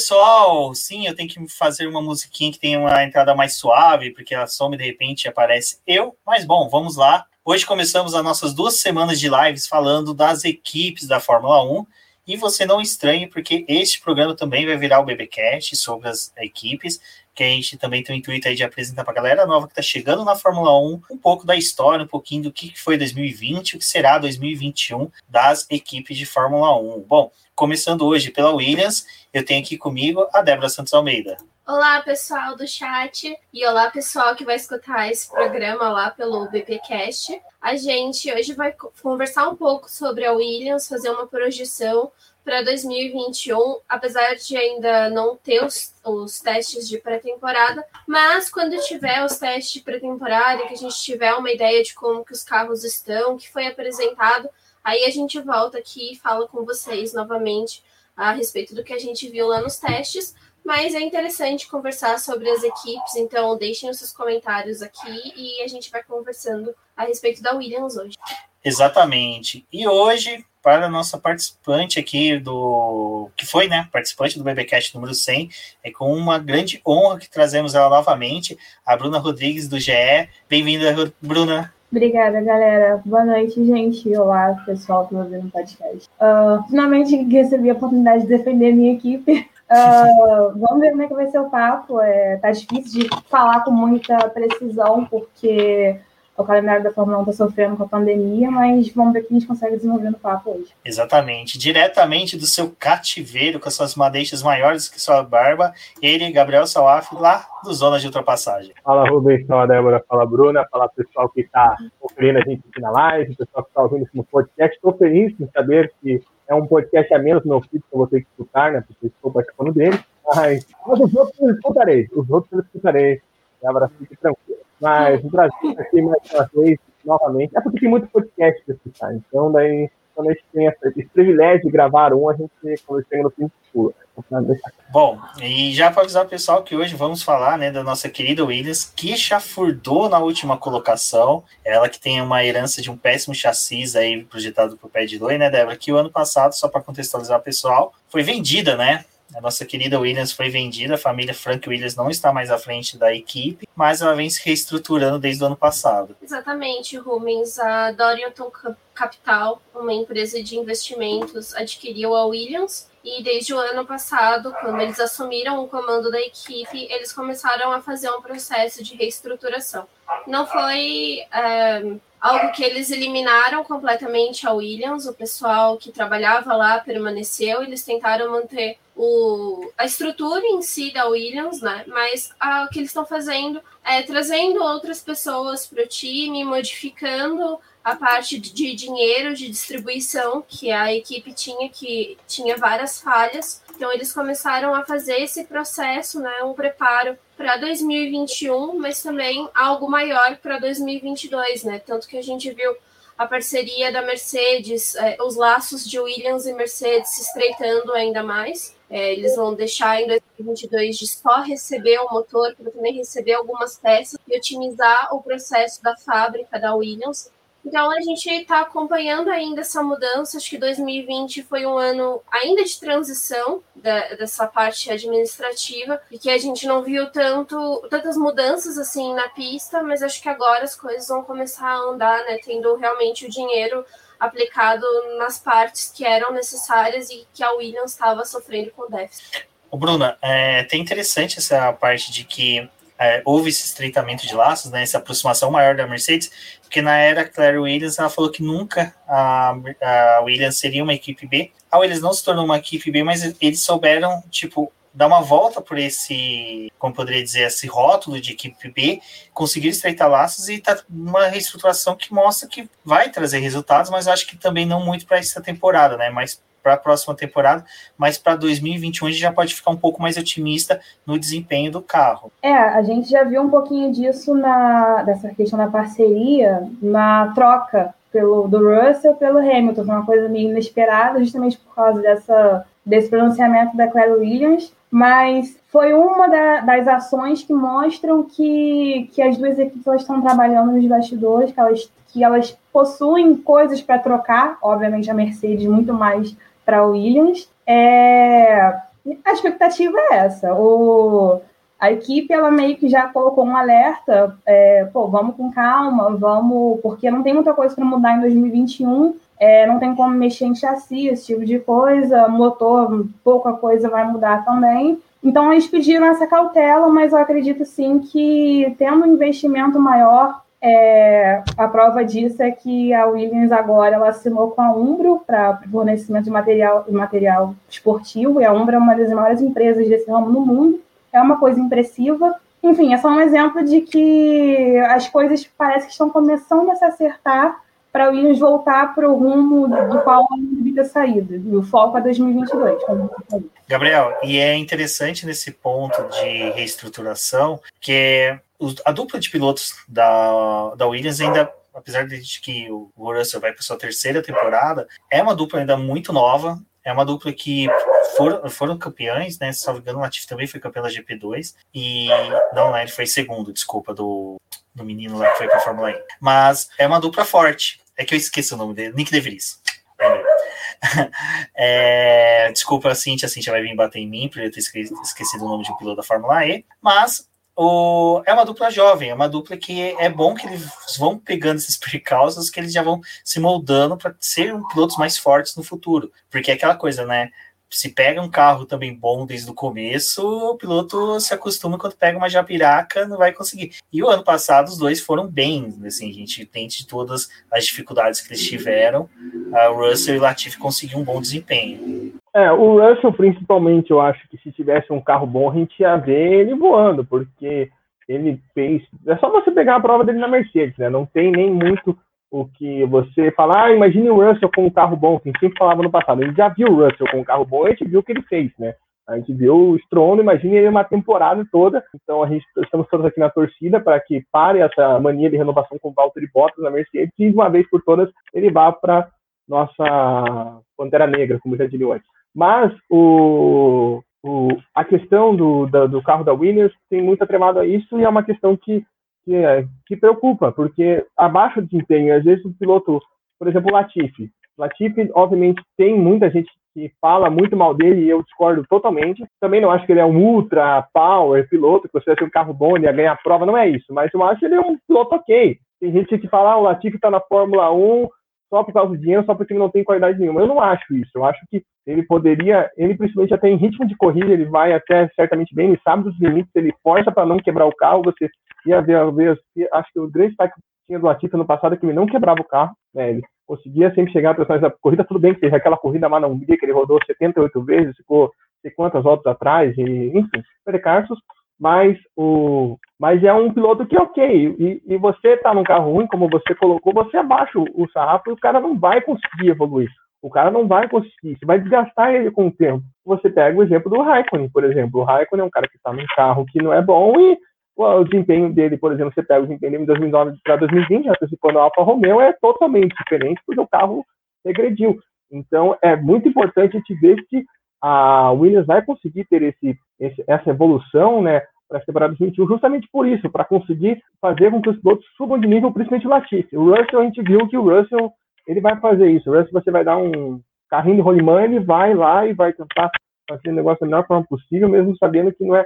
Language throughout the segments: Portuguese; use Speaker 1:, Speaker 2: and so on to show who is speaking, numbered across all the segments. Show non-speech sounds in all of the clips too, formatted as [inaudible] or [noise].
Speaker 1: pessoal! Sim, eu tenho que fazer uma musiquinha que tenha uma entrada mais suave, porque ela some e de repente aparece eu. Mas bom, vamos lá. Hoje começamos as nossas duas semanas de lives falando das equipes da Fórmula 1. E você não estranhe, porque este programa também vai virar o BBcast sobre as equipes, que a gente também tem o intuito aí de apresentar para a galera nova que está chegando na Fórmula 1 um pouco da história, um pouquinho do que foi 2020, o que será 2021 das equipes de Fórmula 1. Bom, começando hoje pela Williams, eu tenho aqui comigo a Débora Santos Almeida.
Speaker 2: Olá, pessoal do chat e olá, pessoal que vai escutar esse programa lá pelo BPcast. A gente hoje vai conversar um pouco sobre a Williams, fazer uma projeção para 2021, apesar de ainda não ter os, os testes de pré-temporada, mas quando tiver os testes de pré-temporada, que a gente tiver uma ideia de como que os carros estão, que foi apresentado, aí a gente volta aqui e fala com vocês novamente a respeito do que a gente viu lá nos testes, mas é interessante conversar sobre as equipes, então deixem os seus comentários aqui e a gente vai conversando a respeito da Williams hoje.
Speaker 1: Exatamente. E hoje, para a nossa participante aqui do. que foi, né? Participante do BBcast número 100, é com uma grande honra que trazemos ela novamente, a Bruna Rodrigues do GE. Bem-vinda, Bruna.
Speaker 3: Obrigada, galera. Boa noite, gente. Olá, pessoal que está ouvindo o podcast. Uh, finalmente recebi a oportunidade de defender minha equipe. Uh, [laughs] vamos ver como é que vai ser o papo. É, tá difícil de falar com muita precisão, porque o calendário da Fórmula 1 está sofrendo com a pandemia, mas vamos ver o que a gente consegue desenvolver no papo hoje.
Speaker 1: Exatamente. Diretamente do seu cativeiro, com as suas madeixas maiores que sua barba, ele, Gabriel Salaf, lá do Zona de Ultrapassagem.
Speaker 4: Fala, Rubens, fala, Débora, fala, Bruna, fala, pessoal que está conferindo a gente aqui na live, pessoal que está ouvindo esse podcast. Estou feliz em saber que é um podcast a menos no meu feed que eu vou ter que escutar, né, porque estou participando dele. Mas, mas os outros eu escutarei, os outros eu escutarei. Débora, fique tranquilo. Mas o Brasil aqui mais uma vez, novamente, é porque tem muito podcast para escutar. Então, daí, quando a gente tem esse privilégio de gravar um, a gente, quando chega no fim, pula.
Speaker 1: Bom, e já para avisar o pessoal que hoje vamos falar né, da nossa querida Williams, que chafurdou na última colocação. Ela que tem uma herança de um péssimo chassi aí projetado por Pé de Loi, né, Débora? Que o ano passado, só para contextualizar o pessoal, foi vendida, né? A nossa querida Williams foi vendida, a família Frank Williams não está mais à frente da equipe, mas ela vem se reestruturando desde o ano passado.
Speaker 2: Exatamente, Rubens. A Dorrington Capital, uma empresa de investimentos, adquiriu a Williams e desde o ano passado, quando eles assumiram o comando da equipe, eles começaram a fazer um processo de reestruturação. Não foi é, algo que eles eliminaram completamente a Williams, o pessoal que trabalhava lá permaneceu, eles tentaram manter o, a estrutura em si da Williams, né? Mas a, o que eles estão fazendo é trazendo outras pessoas para o time, modificando a parte de dinheiro de distribuição que a equipe tinha que tinha várias falhas. Então eles começaram a fazer esse processo, né, um preparo para 2021, mas também algo maior para 2022, né? Tanto que a gente viu a parceria da Mercedes, é, os laços de Williams e Mercedes se estreitando ainda mais. É, eles vão deixar em 2022 de só receber o motor para também receber algumas peças e otimizar o processo da fábrica da Williams. Então a gente está acompanhando ainda essa mudança. Acho que 2020 foi um ano ainda de transição da, dessa parte administrativa e que a gente não viu tanto tantas mudanças assim na pista, mas acho que agora as coisas vão começar a andar, né? Tendo realmente o dinheiro aplicado nas partes que eram necessárias e que a Williams estava sofrendo com déficit.
Speaker 1: Bruna, é até interessante essa parte de que é, houve esse estreitamento de laços, né, essa aproximação maior da Mercedes, porque na era Claire Williams ela falou que nunca a, a Williams seria uma equipe B. A Williams não se tornou uma equipe B, mas eles souberam, tipo, dar uma volta por esse, como poderia dizer, esse rótulo de equipe B, conseguir estreitar laços e tá uma reestruturação que mostra que vai trazer resultados, mas acho que também não muito para essa temporada, né? Mas para a próxima temporada, mas para 2021 a gente já pode ficar um pouco mais otimista no desempenho do carro.
Speaker 3: É, a gente já viu um pouquinho disso na dessa questão da parceria na troca pelo do Russell pelo Hamilton, foi uma coisa meio inesperada, justamente por causa dessa desse pronunciamento da Claire Williams, mas foi uma da, das ações que mostram que, que as duas equipes estão trabalhando nos bastidores, que elas, que elas possuem coisas para trocar, obviamente a Mercedes muito mais para Williams. É, A expectativa é essa. O, a equipe ela meio que já colocou um alerta, é, pô, vamos com calma, vamos, porque não tem muita coisa para mudar em 2021, é, não tem como mexer em chassi, esse tipo de coisa, motor, pouca coisa vai mudar também. Então eles pediram essa cautela, mas eu acredito sim que tendo um investimento maior, é, a prova disso é que a Williams agora ela assinou com a Umbro para fornecimento de material, material esportivo, e a Umbro é uma das maiores empresas desse ramo no mundo é uma coisa impressiva. Enfim, é só um exemplo de que as coisas parece que estão começando a se acertar para o Williams voltar para o rumo do qual ela devia ter saído. E o foco é 2022.
Speaker 1: Gabriel, e é interessante nesse ponto de reestruturação que a dupla de pilotos da, da Williams ainda apesar de que o Russell vai para sua terceira temporada, é uma dupla ainda muito nova, é uma dupla que foram, foram campeões, né? Se não me engano, o Latif também foi campeão da GP2. E. Não, né? Ele foi segundo, desculpa, do, do menino lá que foi para a Fórmula E. Mas é uma dupla forte. É que eu esqueci o nome dele, Nick De Vries. [laughs] é, desculpa a Cintia, a Cintia vai vir bater em mim por eu ter esquecido o nome de um piloto da Fórmula E, mas o, é uma dupla jovem, é uma dupla que é bom que eles vão pegando esses percalços, que eles já vão se moldando para ser pilotos mais fortes no futuro. Porque é aquela coisa, né? Se pega um carro também bom desde o começo, o piloto se acostuma quando pega uma japiraca, não vai conseguir. E o ano passado os dois foram bem, assim, a gente tem de todas as dificuldades que eles tiveram, o Russell e o Latifi conseguiram um bom desempenho.
Speaker 4: É, o Russell, principalmente, eu acho que se tivesse um carro bom, a gente ia ver ele voando, porque ele fez. É só você pegar a prova dele na Mercedes, né? Não tem nem muito o que você falar, ah, imagine o Russell com um carro bom, que a gente sempre falava no passado. A gente já viu o Russell com um carro bom e a gente viu o que ele fez, né? A gente viu o Strono, imagine ele uma temporada toda. Então a gente estamos todos aqui na torcida para que pare essa mania de renovação com o Valtteri Bottas na Mercedes e de uma vez por todas ele vá para nossa Pantera Negra, como já diria antes. Mas o, o, a questão do, da, do carro da Williams tem muito atrelado a isso e é uma questão que, que, é, que preocupa, porque abaixo do desempenho, às vezes o piloto, por exemplo, o Latifi. Latifi, obviamente, tem muita gente que fala muito mal dele e eu discordo totalmente. Também não acho que ele é um ultra power piloto, que você vai ter um carro bom e ia ganhar a prova, não é isso. Mas eu acho que ele é um piloto ok. Tem gente que fala, ah, o Latifi está na Fórmula 1 só por causa do dinheiro, só porque ele não tem qualidade nenhuma. Eu não acho isso. Eu acho que ele poderia, ele principalmente até em ritmo de corrida, ele vai até certamente bem, ele sabe dos limites, ele força para não quebrar o carro. Você ia ver, acho que o grande destaque que tinha do Latifi no passado é que ele não quebrava o carro, né? Ele conseguia sempre chegar a da corrida, tudo bem que teve aquela corrida lá na Hungria que ele rodou 78 vezes, ficou sei quantas voltas atrás, e, enfim, percalços, mas o mas é um piloto que ok. E, e você está num carro ruim como você colocou você abaixa o, o sarrafo e o cara não vai conseguir evoluir. O cara não vai conseguir você vai desgastar ele com o tempo. Você pega o exemplo do Raikkonen por exemplo. O Raikkonen é um cara que está num carro que não é bom e o desempenho dele por exemplo você pega o desempenho dele em 2009 para 2020 antecipando a Alfa Romeo é totalmente diferente porque o carro regrediu. Então é muito importante a gente ver se a Williams vai conseguir ter esse, esse essa evolução, né, para a temporada 2021, justamente por isso, para conseguir fazer com que os pilotos subam de nível, principalmente o Latifi. O Russell, a gente viu que o Russell, ele vai fazer isso. O Russell, você vai dar um carrinho de rolimã, ele vai lá e vai tentar fazer o negócio da melhor forma possível, mesmo sabendo que não é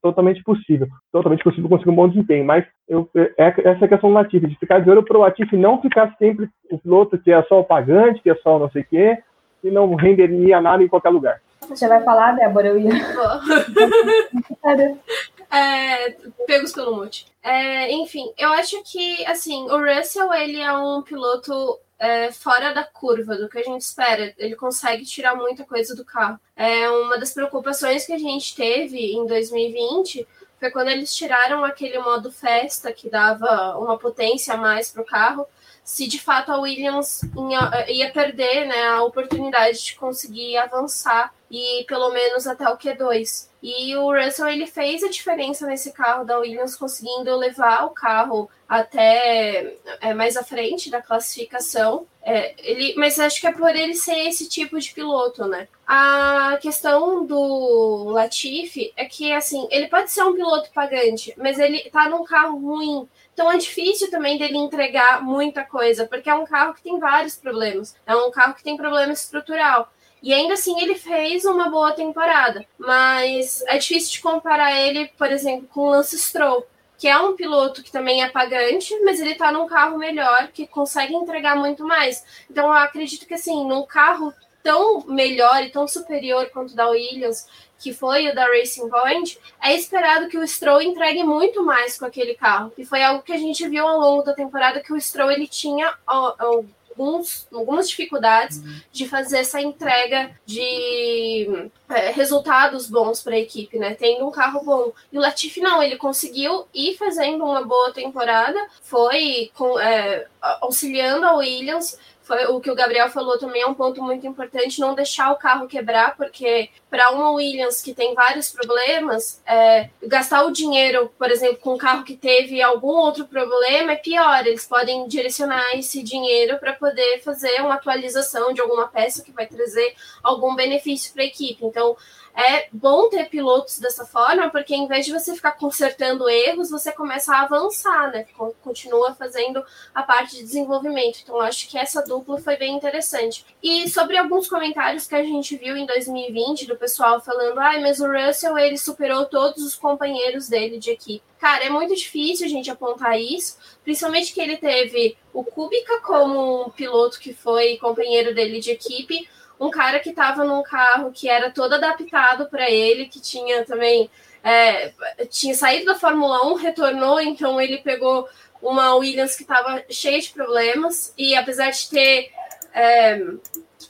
Speaker 4: totalmente possível, totalmente possível conseguir um bom desempenho, mas eu, é, essa questão do Latifi, de ficar de olho para o Latifi não ficar sempre o piloto que é só o pagante, que é só não sei o quê, e não renderia nada em qualquer lugar.
Speaker 3: Você vai falar, Débora? Eu ia.
Speaker 2: é, pegos pelo mute. É, enfim, eu acho que assim, o Russell ele é um piloto é, fora da curva do que a gente espera. Ele consegue tirar muita coisa do carro. É uma das preocupações que a gente teve em 2020 foi quando eles tiraram aquele modo festa que dava uma potência a mais para o carro se de fato a Williams ia, ia perder né, a oportunidade de conseguir avançar e pelo menos até o Q2. E o Russell ele fez a diferença nesse carro da Williams, conseguindo levar o carro até é, mais à frente da classificação. É, ele, mas acho que é por ele ser esse tipo de piloto, né? A questão do Latifi é que assim ele pode ser um piloto pagante, mas ele tá num carro ruim. Então é difícil também dele entregar muita coisa, porque é um carro que tem vários problemas. É um carro que tem problema estrutural. E ainda assim ele fez uma boa temporada. Mas é difícil de comparar ele, por exemplo, com o Lance Stroll, que é um piloto que também é pagante, mas ele está num carro melhor, que consegue entregar muito mais. Então eu acredito que assim, num carro tão melhor e tão superior quanto o da Williams, que foi o da Racing Point, é esperado que o Stroll entregue muito mais com aquele carro. E foi algo que a gente viu ao longo da temporada que o Stroll ele tinha alguns, algumas dificuldades uhum. de fazer essa entrega de é, resultados bons para a equipe, né? Tendo um carro bom. E o Latifi não, ele conseguiu ir fazendo uma boa temporada, foi com, é, auxiliando a Williams foi o que o Gabriel falou também é um ponto muito importante, não deixar o carro quebrar, porque para uma Williams que tem vários problemas, é, gastar o dinheiro, por exemplo, com um carro que teve algum outro problema é pior. Eles podem direcionar esse dinheiro para poder fazer uma atualização de alguma peça que vai trazer algum benefício para a equipe. Então, é bom ter pilotos dessa forma, porque em vez de você ficar consertando erros, você começa a avançar, né? Continua fazendo a parte de desenvolvimento. Então, acho que essa dupla foi bem interessante. E sobre alguns comentários que a gente viu em 2020 do pessoal falando, ah, mas o Russell ele superou todos os companheiros dele de equipe. Cara, é muito difícil a gente apontar isso, principalmente que ele teve o Kubica como um piloto que foi companheiro dele de equipe, um cara que estava num carro que era todo adaptado para ele, que tinha também é, tinha saído da Fórmula 1, retornou, então ele pegou uma Williams que estava cheia de problemas e apesar de ter é,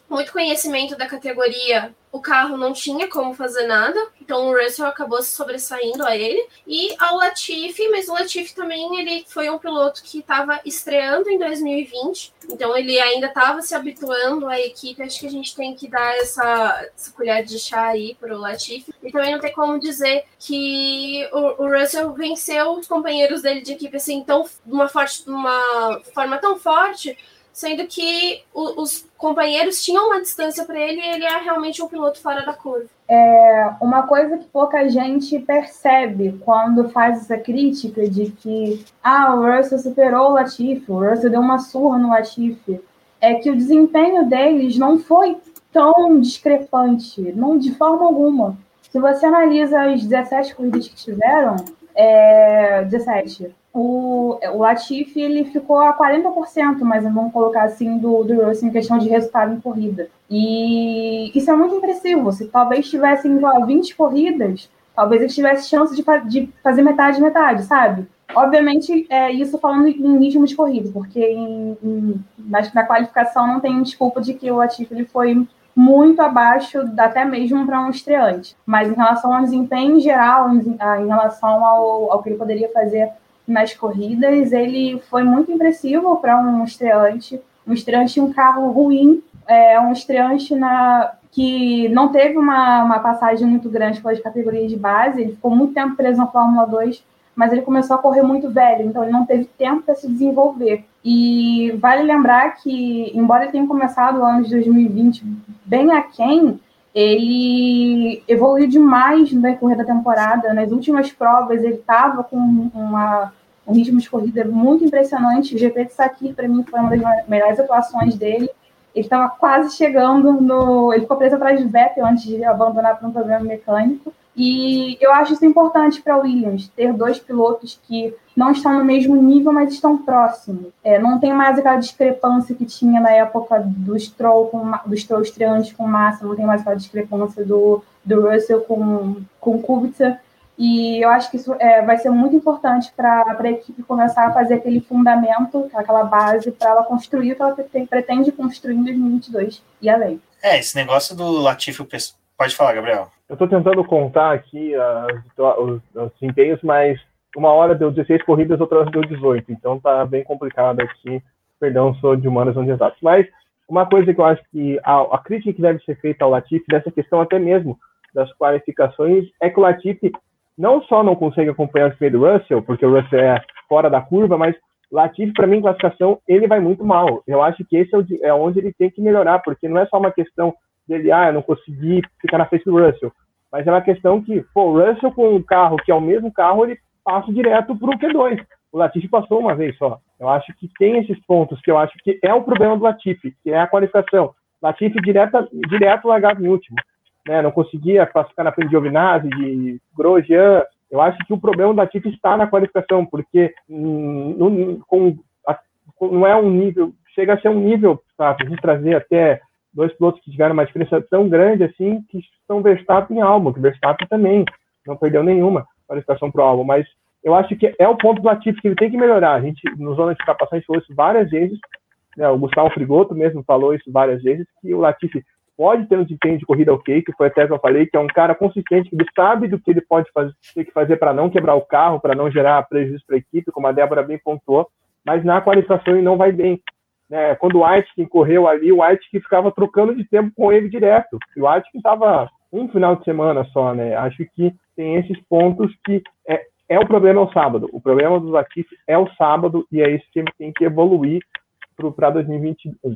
Speaker 2: muito conhecimento da categoria, o carro não tinha como fazer nada, então o Russell acabou se sobressaindo a ele. E ao Latifi, mas o Latifi também ele foi um piloto que estava estreando em 2020, então ele ainda estava se habituando à equipe. Acho que a gente tem que dar essa, essa colher de chá aí para o Latifi. E também não tem como dizer que o, o, Russell venceu os companheiros dele de equipe assim tão uma forte, uma forma tão forte sendo que o, os companheiros tinham uma distância para ele e ele é realmente um piloto fora da curva.
Speaker 3: É uma coisa que pouca gente percebe quando faz essa crítica de que ah, o Russell superou o Latifi, o Russell deu uma surra no Latifi, é que o desempenho deles não foi tão discrepante, não de forma alguma. Se você analisa as 17 corridas que tiveram, é, 17, o, o Latifi ele ficou a 40%, mas vamos colocar assim, do, do Russell em questão de resultado em corrida. E isso é muito impressivo. Se talvez tivessem 20 corridas, talvez ele tivesse chance de, de fazer metade metade, sabe? Obviamente, é isso falando em ritmo de corrida, porque em, em, na, na, qualificação não tem desculpa de que o Latifi ele foi muito abaixo, até mesmo para um estreante. Mas em relação ao desempenho em geral, em, em relação ao, ao que ele poderia fazer nas corridas, ele foi muito impressivo para um estreante, um estreante um carro ruim, é um estreante na que não teve uma, uma passagem muito grande pelas categorias de base, ele ficou muito tempo preso na Fórmula 2, mas ele começou a correr muito velho, então ele não teve tempo para se desenvolver. E vale lembrar que, embora ele tenha começado o ano de 2020 bem aquém, ele evoluiu demais no decorrer da temporada. Nas últimas provas, ele estava com uma, um ritmo de corrida muito impressionante. O GP de Sakir, para mim, foi uma das melhores atuações dele. Ele estava quase chegando no. Ele ficou preso atrás de Vettel antes de abandonar por um problema mecânico. E eu acho isso importante para Williams, ter dois pilotos que não estão no mesmo nível, mas estão próximos. É, não tem mais aquela discrepância que tinha na época do Stroll, com, do Stroll estreante com Massa, não tem mais aquela discrepância do, do Russell com, com Kubica. E eu acho que isso é, vai ser muito importante para a equipe começar a fazer aquele fundamento, aquela base, para ela construir o que ela pretende construir em 2022 e além.
Speaker 1: É, esse negócio do Latifi, pode falar, Gabriel.
Speaker 4: Eu estou tentando contar aqui uh, os, os desempenhos, mas uma hora deu 16 corridas, outra deu 18. Então tá bem complicado aqui. Perdão, sou de humanas onde exato. Mas uma coisa que eu acho que a, a, crítica que deve ser feita ao Latifi, dessa questão até mesmo das qualificações, é que o Latifi não só não consegue acompanhar o do Russell, porque o Russell é fora da curva, mas Latifi, para mim, em classificação, ele vai muito mal. Eu acho que esse é, é onde ele tem que melhorar, porque não é só uma questão dele, ah, eu não consegui ficar na frente do Russell. Mas é uma questão que, pô, o Russell com um carro que é o mesmo carro, ele passa direto para o Q2. O Latifi passou uma vez só. Eu acho que tem esses pontos que eu acho que é o problema do Latifi, que é a qualificação. Latifi direto, direto largava em último. Né? Não conseguia classificar na frente de Giovinazzi, de Grosjean. Eu acho que o problema do Latifi está na qualificação, porque hum, não, com, não é um nível, chega a ser um nível a gente trazer até dois pilotos que tiveram uma diferença tão grande assim, que são Verstappen e Albon, que Verstappen também não perdeu nenhuma qualificação para o Albon, mas eu acho que é o ponto do Latifi que ele tem que melhorar. A gente, no Zona de Ultrapassagem, falou isso várias vezes, né, o Gustavo Frigoto mesmo falou isso várias vezes, que o Latifi pode ter um desempenho de corrida ok, que foi até que eu falei, que é um cara consistente, que ele sabe do que ele pode fazer, ter que fazer para não quebrar o carro, para não gerar prejuízo para a equipe, como a Débora bem pontuou, mas na qualificação ele não vai bem. Né? Quando o Aitken correu ali, o Aitken ficava trocando de tempo com ele direto. E o Aitken estava um final de semana só, né? Acho que tem esses pontos que é, é o problema é o sábado. O problema do Latifi é o sábado e é isso que tem que evoluir para 2021.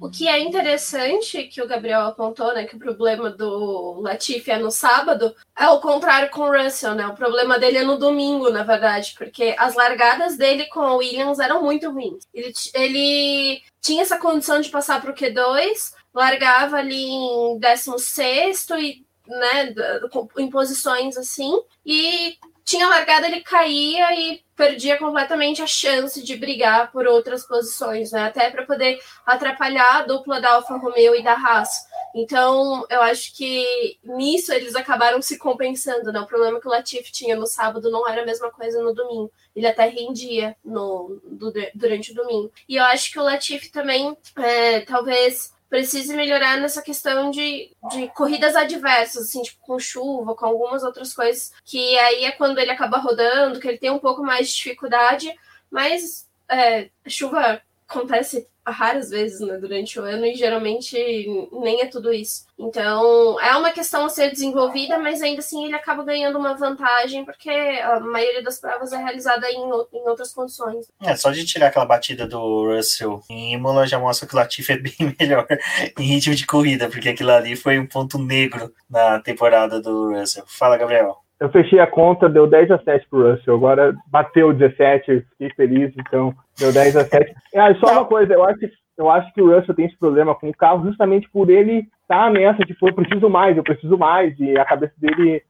Speaker 2: O que é interessante que o Gabriel apontou, né, que o problema do Latifi é no sábado, é o contrário com o Russell, né? O problema dele é no domingo, na verdade, porque as largadas dele com o Williams eram muito ruins. Ele, ele tinha essa condição de passar para o Q2, largava ali em 16 e né, em posições assim, e tinha largado, ele caía e perdia completamente a chance de brigar por outras posições, né? Até para poder atrapalhar a dupla da Alfa Romeo e da Haas. Então, eu acho que nisso eles acabaram se compensando, né? O problema que o Latifi tinha no sábado não era a mesma coisa no domingo. Ele até rendia no, durante o domingo. E eu acho que o Latifi também, é, talvez precise melhorar nessa questão de, de corridas adversas, assim, tipo com chuva, com algumas outras coisas, que aí é quando ele acaba rodando, que ele tem um pouco mais de dificuldade, mas é, chuva acontece raras vezes né, durante o ano e geralmente nem é tudo isso. Então é uma questão a ser desenvolvida, mas ainda assim ele acaba ganhando uma vantagem porque a maioria das provas é realizada em, em outras condições.
Speaker 1: É, só de tirar aquela batida do Russell em Imola já mostra que o Latifi é bem [laughs] melhor em ritmo de corrida, porque aquilo ali foi um ponto negro na temporada do Russell. Fala, Gabriel.
Speaker 4: Eu fechei a conta, deu 10 a 7 pro Russell. Agora bateu 17, fiquei feliz, então deu 10 a 7. Ah, só uma coisa, eu acho, eu acho que o Russell tem esse problema com o carro justamente por ele estar tá nessa, tipo, eu preciso mais, eu preciso mais, e a cabeça dele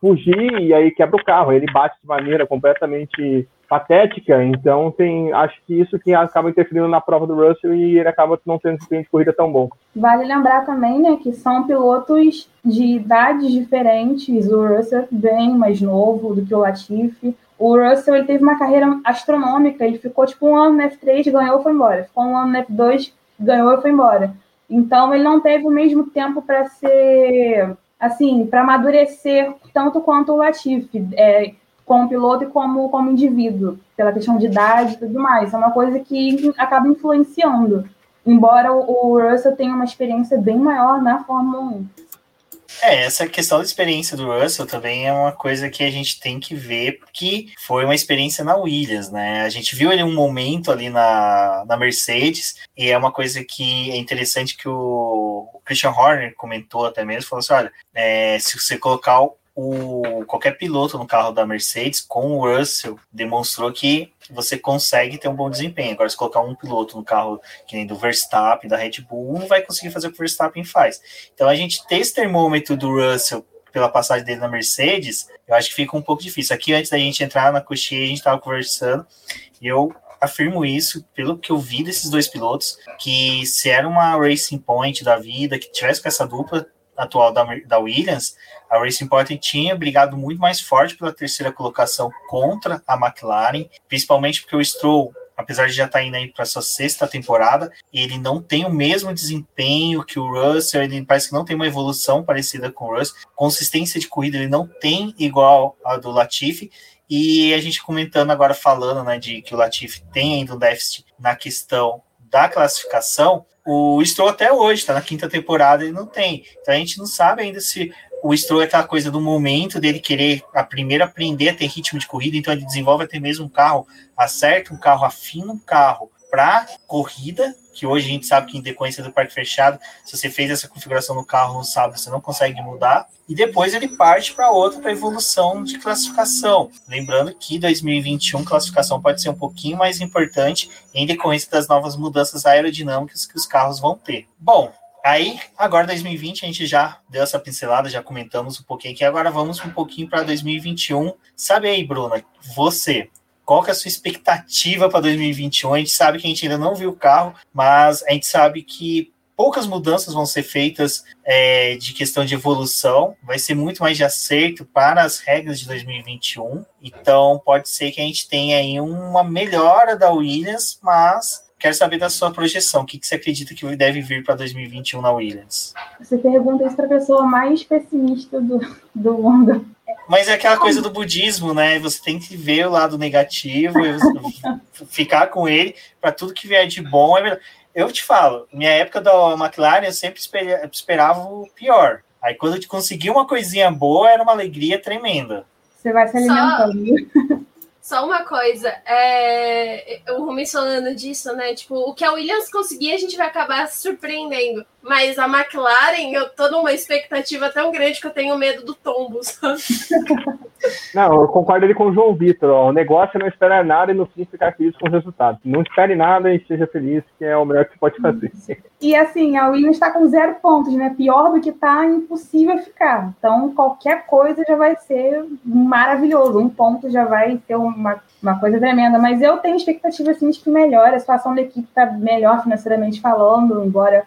Speaker 4: fugir e aí quebra o carro. Ele bate de maneira completamente patética, então tem, acho que isso que acaba interferindo na prova do Russell e ele acaba não tendo desempenho de corrida tão bom.
Speaker 3: Vale lembrar também, né, que são pilotos de idades diferentes. O Russell bem mais novo do que o Latifi. O Russell ele teve uma carreira astronômica, ele ficou tipo um ano no F3, ganhou e foi embora. Ficou um ano no F2, ganhou e foi embora. Então ele não teve o mesmo tempo para ser assim, para amadurecer tanto quanto o Latifi. É, como piloto e como, como indivíduo, pela questão de idade e tudo mais. É uma coisa que acaba influenciando. Embora o, Russell tenha uma experiência bem maior na Fórmula 1.
Speaker 1: É, essa questão da experiência do Russell também é uma coisa que a gente tem que ver, porque foi uma experiência na Williams, né? A gente viu ele um momento ali na, na Mercedes, e é uma coisa que é interessante que o, o Christian Horner comentou até mesmo, falou assim, olha, é, se você colocar o, qualquer piloto no carro da Mercedes com o Russell demonstrou que você consegue ter um bom desempenho. Agora, se colocar um piloto no carro que nem do Verstappen, da Red Bull, não vai conseguir fazer o que o Verstappen faz. Então, a gente ter esse termômetro do Russell pela passagem dele na Mercedes, eu acho que fica um pouco difícil. Aqui, antes da gente entrar na coxinha, a gente estava conversando e eu afirmo isso pelo que eu vi desses dois pilotos, que se era uma Racing Point da vida, que tivesse com essa dupla atual da, da Williams, a Racing Point tinha brigado muito mais forte pela terceira colocação contra a McLaren, principalmente porque o Stroll, apesar de já estar tá indo para sua sexta temporada, ele não tem o mesmo desempenho que o Russell, ele parece que não tem uma evolução parecida com o Russell, consistência de corrida ele não tem igual a do Latifi, e a gente comentando agora, falando né, de que o Latifi tem ainda um déficit na questão da classificação, o Stroll até hoje está na quinta temporada e não tem. Então a gente não sabe ainda se o Stroll é aquela coisa do momento dele querer a primeira aprender a ter ritmo de corrida, então ele desenvolve até mesmo um carro, acerta um carro, afina um carro para corrida, que hoje a gente sabe que em decorrência do parque fechado, se você fez essa configuração no carro no sábado, você não consegue mudar, e depois ele parte para outra para evolução de classificação. Lembrando que 2021 classificação pode ser um pouquinho mais importante em decorrência das novas mudanças aerodinâmicas que os carros vão ter. Bom, Aí, agora 2020, a gente já deu essa pincelada, já comentamos um pouquinho aqui. Agora vamos um pouquinho para 2021. Sabe aí, Bruna, você, qual que é a sua expectativa para 2021? A gente sabe que a gente ainda não viu o carro, mas a gente sabe que poucas mudanças vão ser feitas é, de questão de evolução, vai ser muito mais de acerto para as regras de 2021. Então, pode ser que a gente tenha aí uma melhora da Williams, mas Quero saber da sua projeção. O que, que você acredita que deve vir para 2021 na Williams?
Speaker 3: Você pergunta isso para a pessoa mais pessimista do, do mundo.
Speaker 1: Mas é aquela coisa do budismo, né? Você tem que ver o lado negativo e [laughs] ficar com ele para tudo que vier de bom. É eu te falo, minha época da McLaren eu sempre esperava o pior. Aí quando eu consegui uma coisinha boa, era uma alegria tremenda.
Speaker 3: Você vai se alimentando.
Speaker 2: Só uma coisa, é... o Rumi falando disso, né? Tipo, o que a Williams conseguir, a gente vai acabar se surpreendendo. Mas a McLaren, eu tô numa expectativa tão grande que eu tenho medo do tombo, sabe? [laughs]
Speaker 4: Não, eu concordo ali com o João Vitor. O negócio é não esperar nada e no fim ficar feliz com os resultados. Não espere nada e seja feliz, que é o melhor que você pode fazer.
Speaker 3: E assim, a Williams está com zero pontos, né? Pior do que tá, impossível ficar. Então, qualquer coisa já vai ser maravilhoso. Um ponto já vai ser uma, uma coisa tremenda. Mas eu tenho expectativa, assim, de que melhore. A situação da equipe está melhor financeiramente falando, embora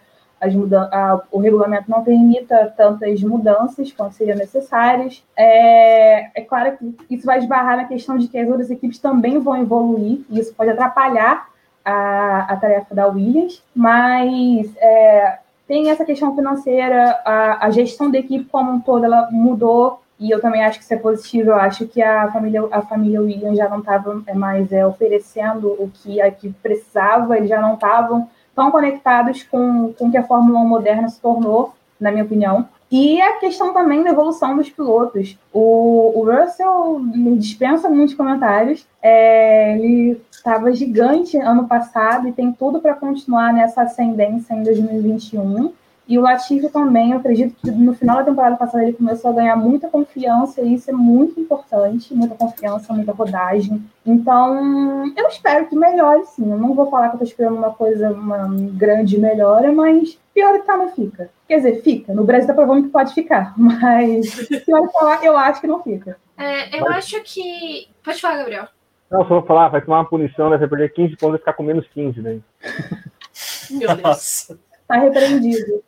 Speaker 3: a, o regulamento não permita tantas mudanças quanto seriam necessárias. É, é claro que isso vai esbarrar na questão de que as outras equipes também vão evoluir, e isso pode atrapalhar a, a tarefa da Williams, mas é, tem essa questão financeira, a, a, gestão da equipe como um todo ela mudou, e eu também acho que isso é positivo. Eu acho que a família, a família Williams já não estava mais é, oferecendo o que a equipe precisava, eles já não estavam tão conectados com, com o que a Fórmula 1 moderna se tornou, na minha opinião. E a questão também da evolução dos pilotos. O, o Russell me dispensa muitos comentários. É, ele estava gigante ano passado e tem tudo para continuar nessa ascendência em 2021. E o Latifi também, eu acredito que no final da temporada passada ele começou a ganhar muita confiança, e isso é muito importante, muita confiança, muita rodagem. Então, eu espero que melhore, sim. Eu não vou falar que eu tô esperando uma coisa, uma grande melhora, mas pior que tá, não fica. Quer dizer, fica. No Brasil tá provando que pode ficar, [laughs] mas pior que lá, eu acho que não fica.
Speaker 2: É, eu acho que. Pode falar, Gabriel.
Speaker 4: Não, só vou falar, vai tomar uma punição, né? Vai perder 15 pontos e ficar com menos 15, né? [laughs]
Speaker 2: Meu Deus. Nossa. [laughs]
Speaker 3: Tá repreendido.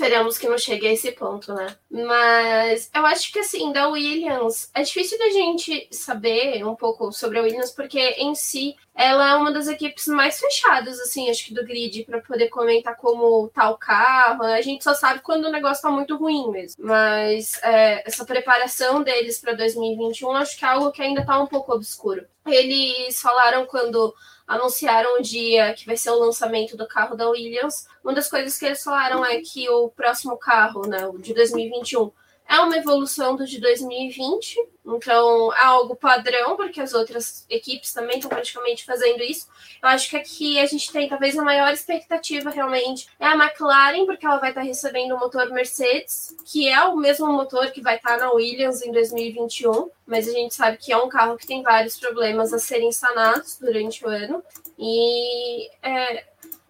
Speaker 2: Esperamos que não chegue a esse ponto, né? Mas eu acho que assim, da Williams, é difícil da gente saber um pouco sobre a Williams, porque em si ela é uma das equipes mais fechadas, assim, acho que do grid, para poder comentar como tá o carro. A gente só sabe quando o negócio tá muito ruim mesmo. Mas é, essa preparação deles para 2021 acho que é algo que ainda tá um pouco obscuro. Eles falaram quando anunciaram o dia que vai ser o lançamento do carro da Williams. Uma das coisas que eles falaram é que o próximo carro, né, o de 2021, é uma evolução do de 2020, então é algo padrão, porque as outras equipes também estão praticamente fazendo isso. Eu acho que aqui a gente tem talvez a maior expectativa realmente é a McLaren, porque ela vai estar recebendo o motor Mercedes, que é o mesmo motor que vai estar na Williams em 2021, mas a gente sabe que é um carro que tem vários problemas a serem sanados durante o ano. E é,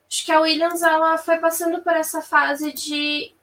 Speaker 2: acho que a Williams ela foi passando por essa fase de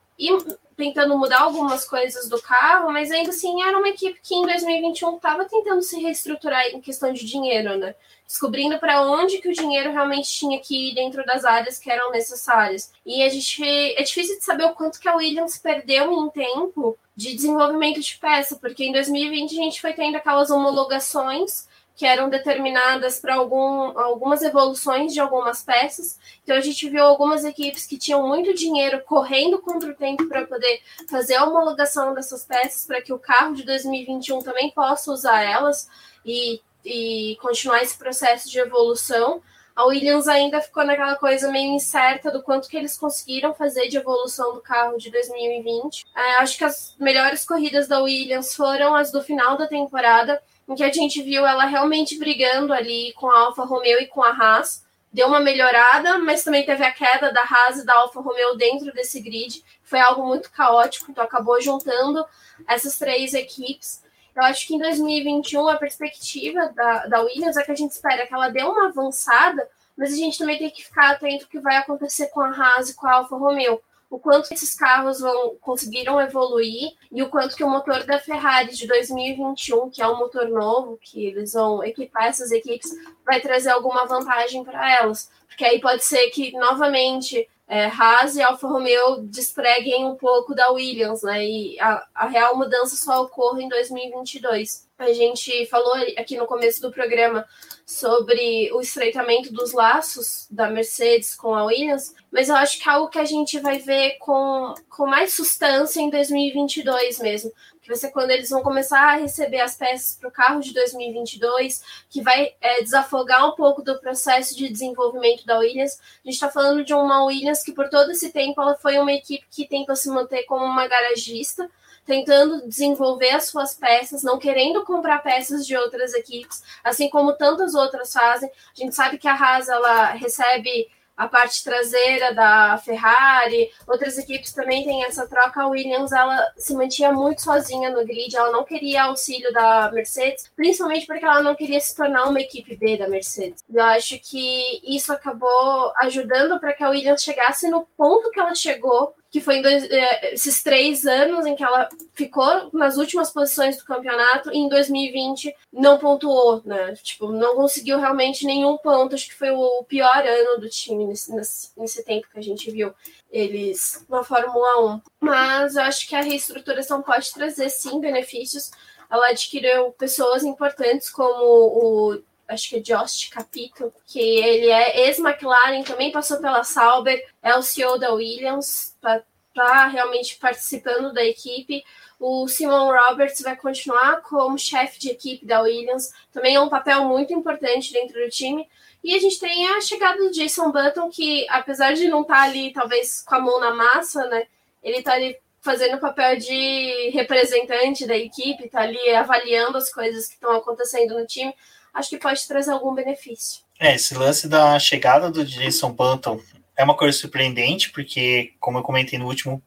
Speaker 2: tentando mudar algumas coisas do carro, mas ainda assim era uma equipe que em 2021 estava tentando se reestruturar em questão de dinheiro, né? Descobrindo para onde que o dinheiro realmente tinha que ir dentro das áreas que eram necessárias. E a gente é difícil de saber o quanto que a Williams perdeu em tempo de desenvolvimento de peça, porque em 2020 a gente foi tendo aquelas homologações que eram determinadas para algum, algumas evoluções de algumas peças. Então a gente viu algumas equipes que tinham muito dinheiro correndo contra o tempo para poder fazer a homologação dessas peças para que o carro de 2021 também possa usar elas e, e continuar esse processo de evolução. A Williams ainda ficou naquela coisa meio incerta do quanto que eles conseguiram fazer de evolução do carro de 2020. É, acho que as melhores corridas da Williams foram as do final da temporada em que a gente viu ela realmente brigando ali com a Alfa Romeo e com a Haas. Deu uma melhorada, mas também teve a queda da Haas e da Alfa Romeo dentro desse grid. Foi algo muito caótico, então acabou juntando essas três equipes. Eu acho que em 2021 a perspectiva da, da Williams é que a gente espera que ela dê uma avançada, mas a gente também tem que ficar atento ao que vai acontecer com a Haas e com a Alfa Romeo o quanto esses carros vão conseguiram evoluir e o quanto que o motor da Ferrari de 2021, que é um motor novo, que eles vão equipar essas equipes, vai trazer alguma vantagem para elas. Porque aí pode ser que novamente é, Haas e Alfa Romeo despreguem um pouco da Williams, né? E a, a real mudança só ocorre em 2022. A gente falou aqui no começo do programa sobre o estreitamento dos laços da Mercedes com a Williams, mas eu acho que é algo que a gente vai ver com, com mais substância em 2022 mesmo, que vai ser quando eles vão começar a receber as peças para o carro de 2022, que vai é, desafogar um pouco do processo de desenvolvimento da Williams. A gente está falando de uma Williams que por todo esse tempo ela foi uma equipe que tentou se manter como uma garagista, tentando desenvolver as suas peças, não querendo comprar peças de outras equipes, assim como tantas outras fazem. A gente sabe que a Haas ela recebe a parte traseira da Ferrari, outras equipes também têm essa troca. A Williams ela se mantinha muito sozinha no grid, ela não queria auxílio da Mercedes, principalmente porque ela não queria se tornar uma equipe B da Mercedes. Eu acho que isso acabou ajudando para que a Williams chegasse no ponto que ela chegou que foi dois, é, esses três anos em que ela ficou nas últimas posições do campeonato e em 2020 não pontuou, né? Tipo, não conseguiu realmente nenhum ponto. Acho que foi o pior ano do time nesse, nesse, nesse tempo que a gente viu eles na Fórmula 1. Mas eu acho que a reestruturação pode trazer sim benefícios. Ela adquiriu pessoas importantes como o acho que é Josh Capito, que ele é ex-McLaren, também passou pela Sauber, é o CEO da Williams, está tá realmente participando da equipe. O Simon Roberts vai continuar como chefe de equipe da Williams, também é um papel muito importante dentro do time. E a gente tem a chegada do Jason Button, que apesar de não estar tá ali, talvez, com a mão na massa, né? Ele está ali fazendo o papel de representante da equipe, está ali avaliando as coisas que estão acontecendo no time acho que pode trazer algum benefício.
Speaker 1: É, esse lance da chegada do Jason Button é uma coisa surpreendente, porque, como eu comentei no último,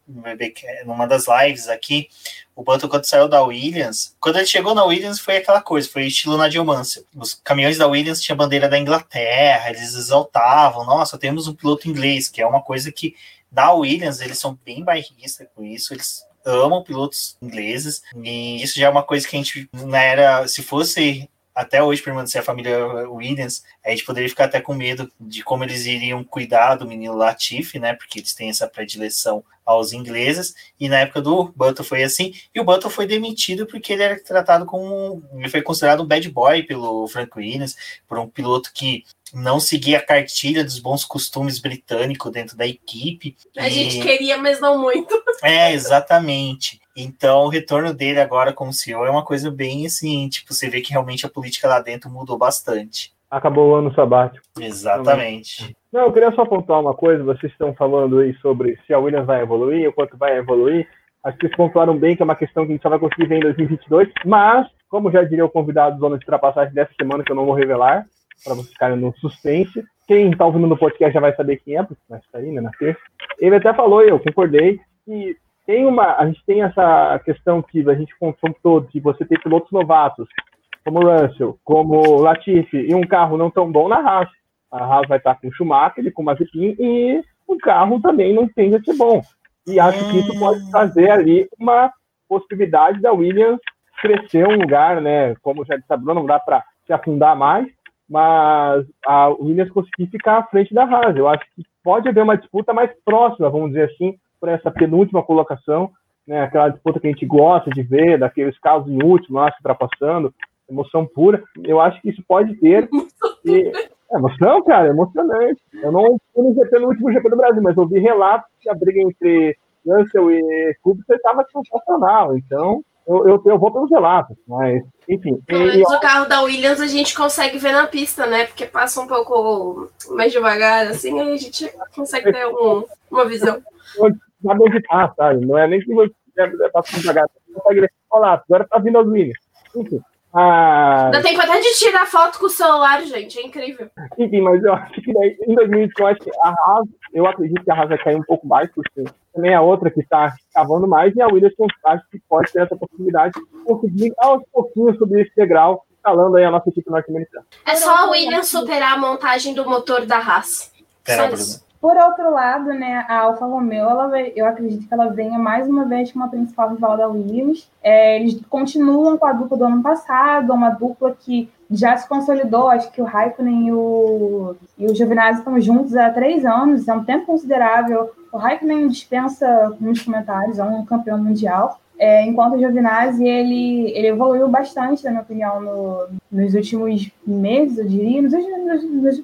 Speaker 1: numa das lives aqui, o Button, quando saiu da Williams, quando ele chegou na Williams, foi aquela coisa, foi estilo Nigel Mansell. Os caminhões da Williams tinham bandeira da Inglaterra, eles exaltavam, nossa, temos um piloto inglês, que é uma coisa que, da Williams, eles são bem bairristas com isso, eles amam pilotos ingleses, e isso já é uma coisa que a gente, na era, se fosse até hoje permanecer a família Williams, a gente poderia ficar até com medo de como eles iriam cuidar do menino Latifi, né? Porque eles têm essa predileção aos ingleses. E na época do Button foi assim. E o Button foi demitido porque ele era tratado como. Ele foi considerado um bad boy pelo Frank Williams, por um piloto que não seguia a cartilha dos bons costumes britânicos dentro da equipe.
Speaker 2: A e... gente queria, mas não muito.
Speaker 1: É, exatamente. Então, o retorno dele agora como CEO é uma coisa bem assim, tipo, você vê que realmente a política lá dentro mudou bastante.
Speaker 4: Acabou o ano sabático.
Speaker 1: Exatamente.
Speaker 4: Não, eu queria só pontuar uma coisa, vocês estão falando aí sobre se a Williams vai evoluir, o quanto vai evoluir. Acho que vocês pontuaram bem que é uma questão que a gente só vai conseguir ver em 2022, mas, como já diria o convidado do zona de ultrapassagem dessa semana, que eu não vou revelar, para vocês ficarem no suspense. Quem está ouvindo no podcast já vai saber quem é, porque vai aí, né, na terça. Ele até falou, eu concordei, que tem uma, a gente tem essa questão que a gente confrontou de você ter pilotos novatos, como Russell, como Latifi, e um carro não tão bom na Haas. A Haas vai estar com Schumacher e com Mazepin, e o carro também não tende a ser bom. E acho que isso pode trazer ali uma possibilidade da Williams crescer um lugar, né? Como já disse a não dá para se afundar mais, mas a Williams conseguir ficar à frente da Haas. Eu acho que pode haver uma disputa mais próxima, vamos dizer assim, por essa penúltima colocação, né, aquela disputa que a gente gosta de ver, daqueles casos em último lá se ultrapassando, emoção pura. Eu acho que isso pode ter. E, é emoção, cara, é emocionante. Eu não fui no GP no último GP do Brasil, mas ouvi relatos que a briga entre Russell e Kubica estava sensacional. Então, eu, eu, eu, vou pelos relatos, mas enfim.
Speaker 2: Pelo menos o carro da Williams a gente consegue ver na pista, né? Porque passa um pouco mais devagar, assim, aí a gente consegue ter um, uma visão.
Speaker 4: Onde tá, sabe? Não é nem que você passa devagar, você consegue ver. Olha lá, agora tá vindo as Williams. Enfim.
Speaker 2: Ah... Tempo até de tirar foto com o celular, gente, é incrível.
Speaker 4: Enfim, mas eu acho que em 2021, acho que a Haas, eu acredito que a Haas vai cair um pouco mais, porque também é outra que está cavando mais, e a Williams acho que pode ter essa possibilidade de conseguir aos pouquinhos subir esse degrau, escalando aí a nossa equipe norte-americana.
Speaker 2: É só a Williams superar a montagem do motor da Haas.
Speaker 1: Pera,
Speaker 2: Só isso.
Speaker 3: Por outro lado, né, a Alfa Romeo, ela, eu acredito que ela venha mais uma vez como a principal rival da Williams. É, eles continuam com a dupla do ano passado, uma dupla que já se consolidou. Acho que o Raikkonen e o, e o Giovinazzi estão juntos há três anos, é um tempo considerável. O Raikkonen dispensa muitos comentários, é um campeão mundial. É, enquanto o Giovinazzi, ele, ele evoluiu bastante, na minha opinião, no- nos últimos meses, eu diria, nos,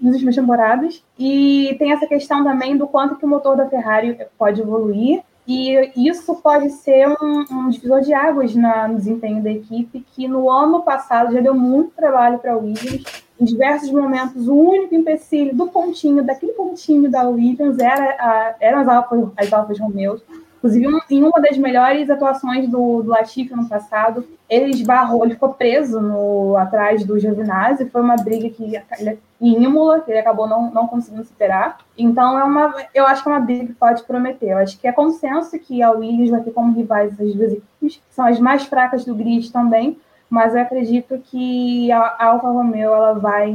Speaker 3: nos, últimas temporadas. E tem essa questão também do quanto que o motor da Ferrari pode evoluir. E isso pode ser um, um divisor de águas na- no desempenho da equipe, que no ano passado já deu muito trabalho para a Williams. Em diversos momentos, o único empecilho do pontinho, daquele pontinho da Williams, era a, eram as Alfa, as Alfas Romeo. Inclusive, um- em uma das melhores atuações do, do Latifi ano passado, ele esbarrou, ele ficou preso no, atrás do Giovinazzi. Foi uma briga que ele- em Imola, que ele acabou não, não conseguindo superar. Então, é uma, eu acho que é uma briga que pode prometer. Eu acho que é consenso que a Williams vai ter como rivais essas duas equipes, que são as mais fracas do grid também. Mas eu acredito que a a Alfa Romeo ela vai,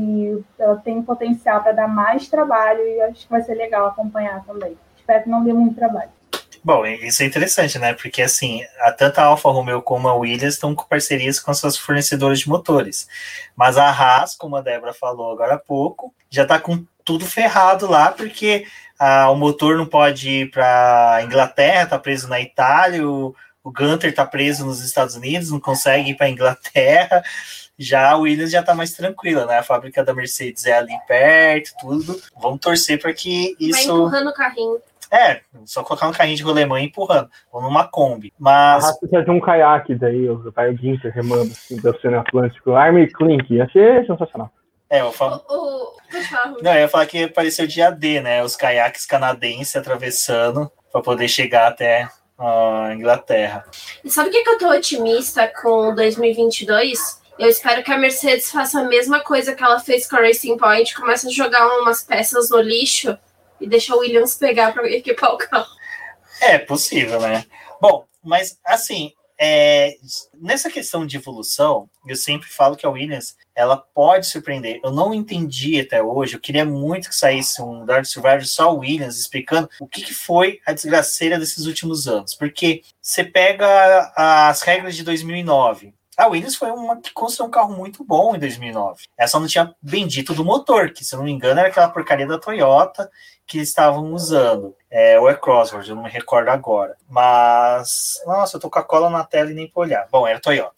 Speaker 3: ela tem potencial para dar mais trabalho e acho que vai ser legal acompanhar também. Espero que não dê muito trabalho.
Speaker 1: Bom, isso é interessante, né? Porque assim, a, tanto a Alfa Romeo como a Williams estão com parcerias com as suas fornecedoras de motores. Mas a Haas, como a Débora falou agora há pouco, já está com tudo ferrado lá, porque ah, o motor não pode ir para Inglaterra, está preso na Itália, o, o Gunter está preso nos Estados Unidos, não consegue ir para Inglaterra. Já a Williams já está mais tranquila, né? A fábrica da Mercedes é ali perto, tudo. Vamos torcer para que
Speaker 2: Vai
Speaker 1: isso.
Speaker 2: empurrando o carrinho.
Speaker 1: É, só colocar um carrinho de rolemã e empurrando, ou numa Kombi. Mas,
Speaker 4: Haas precisa de um caiaque daí, o vai o Ginter remando assim, pelo Oceano Atlântico. Army Clink, achei sensacional.
Speaker 1: é, eu falo.
Speaker 2: o.
Speaker 1: Não, eu ia falar que pareceu dia D, né? Os caiaques canadenses atravessando para poder chegar até a Inglaterra.
Speaker 2: E sabe o que, que eu tô otimista com 2022? Eu espero que a Mercedes faça a mesma coisa que ela fez com a Racing Point, comece a jogar umas peças no lixo e deixa o Williams pegar para equipar o carro.
Speaker 1: É possível, né? Bom, mas assim, é, nessa questão de evolução, eu sempre falo que a Williams ela pode surpreender. Eu não entendi até hoje. Eu queria muito que saísse um Dark Survivor só Williams explicando o que, que foi a desgraceira desses últimos anos. Porque você pega as regras de 2009. A Williams foi uma que construiu um carro muito bom em 2009. Ela só não tinha bendito do motor, que se eu não me engano era aquela porcaria da Toyota que estavam usando. É, ou é Crossroads, eu não me recordo agora. Mas, nossa, eu tô com a cola na tela e nem pra olhar. Bom, era Toyota.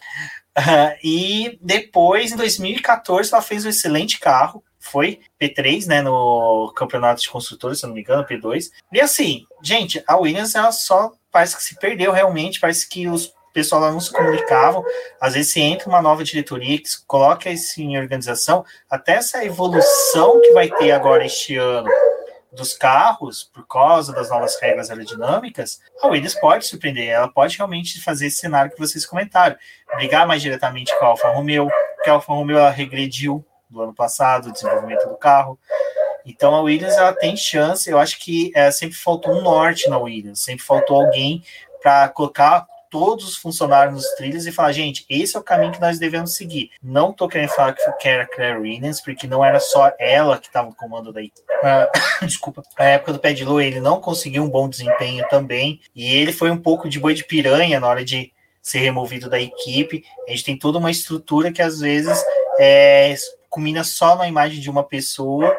Speaker 1: [laughs] e depois, em 2014, ela fez um excelente carro. Foi P3, né, no campeonato de construtores, se não me engano, P2. E assim, gente, a Williams, ela só parece que se perdeu realmente, parece que os pessoal lá não se comunicavam. Às vezes, se entra uma nova diretoria que coloca isso em organização, até essa evolução que vai ter agora este ano dos carros, por causa das novas regras aerodinâmicas, a Williams pode surpreender, ela pode realmente fazer esse cenário que vocês comentaram, brigar mais diretamente com a Alfa Romeo, que a Alfa Romeo ela regrediu do ano passado, o desenvolvimento do carro. Então a Williams ela tem chance, eu acho que é, sempre faltou um norte na Williams, sempre faltou alguém para colocar todos os funcionários nos trilhos e falar, gente, esse é o caminho que nós devemos seguir. Não tô querendo falar que era Claire Williams, porque não era só ela que estava no comando da. Uh, [coughs] desculpa. Na época do Pad Low, ele não conseguiu um bom desempenho também, e ele foi um pouco de boi de piranha na hora de ser removido da equipe. A gente tem toda uma estrutura que às vezes é, culmina só na imagem de uma pessoa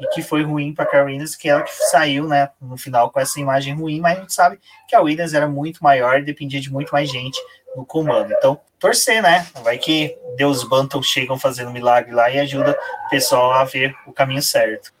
Speaker 1: e que foi ruim para a Williams, que ela que saiu, né, no final com essa imagem ruim, mas a gente sabe que a Williams era muito maior dependia de muito mais gente no comando. Então, torcer, né? Vai que Deus Bantam chegam fazendo milagre lá e ajuda o pessoal a ver o caminho certo.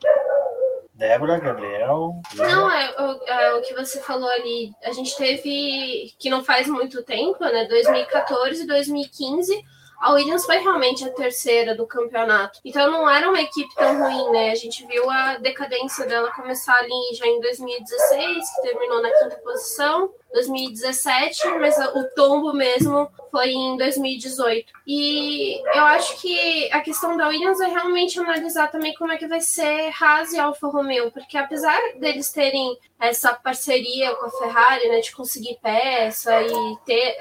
Speaker 1: Débora, Gabriel.
Speaker 2: Não, é, o- é o que você falou ali. A gente teve, que não faz muito tempo, né? 2014 e 2015. A Williams foi realmente a terceira do campeonato. Então não era uma equipe tão ruim, né? A gente viu a decadência dela começar ali já em 2016, que terminou na quinta posição. 2017, mas o tombo mesmo foi em 2018. E eu acho que a questão da Williams é realmente analisar também como é que vai ser Haas e Alfa Romeo, porque apesar deles terem essa parceria com a Ferrari, né, de conseguir peça e ter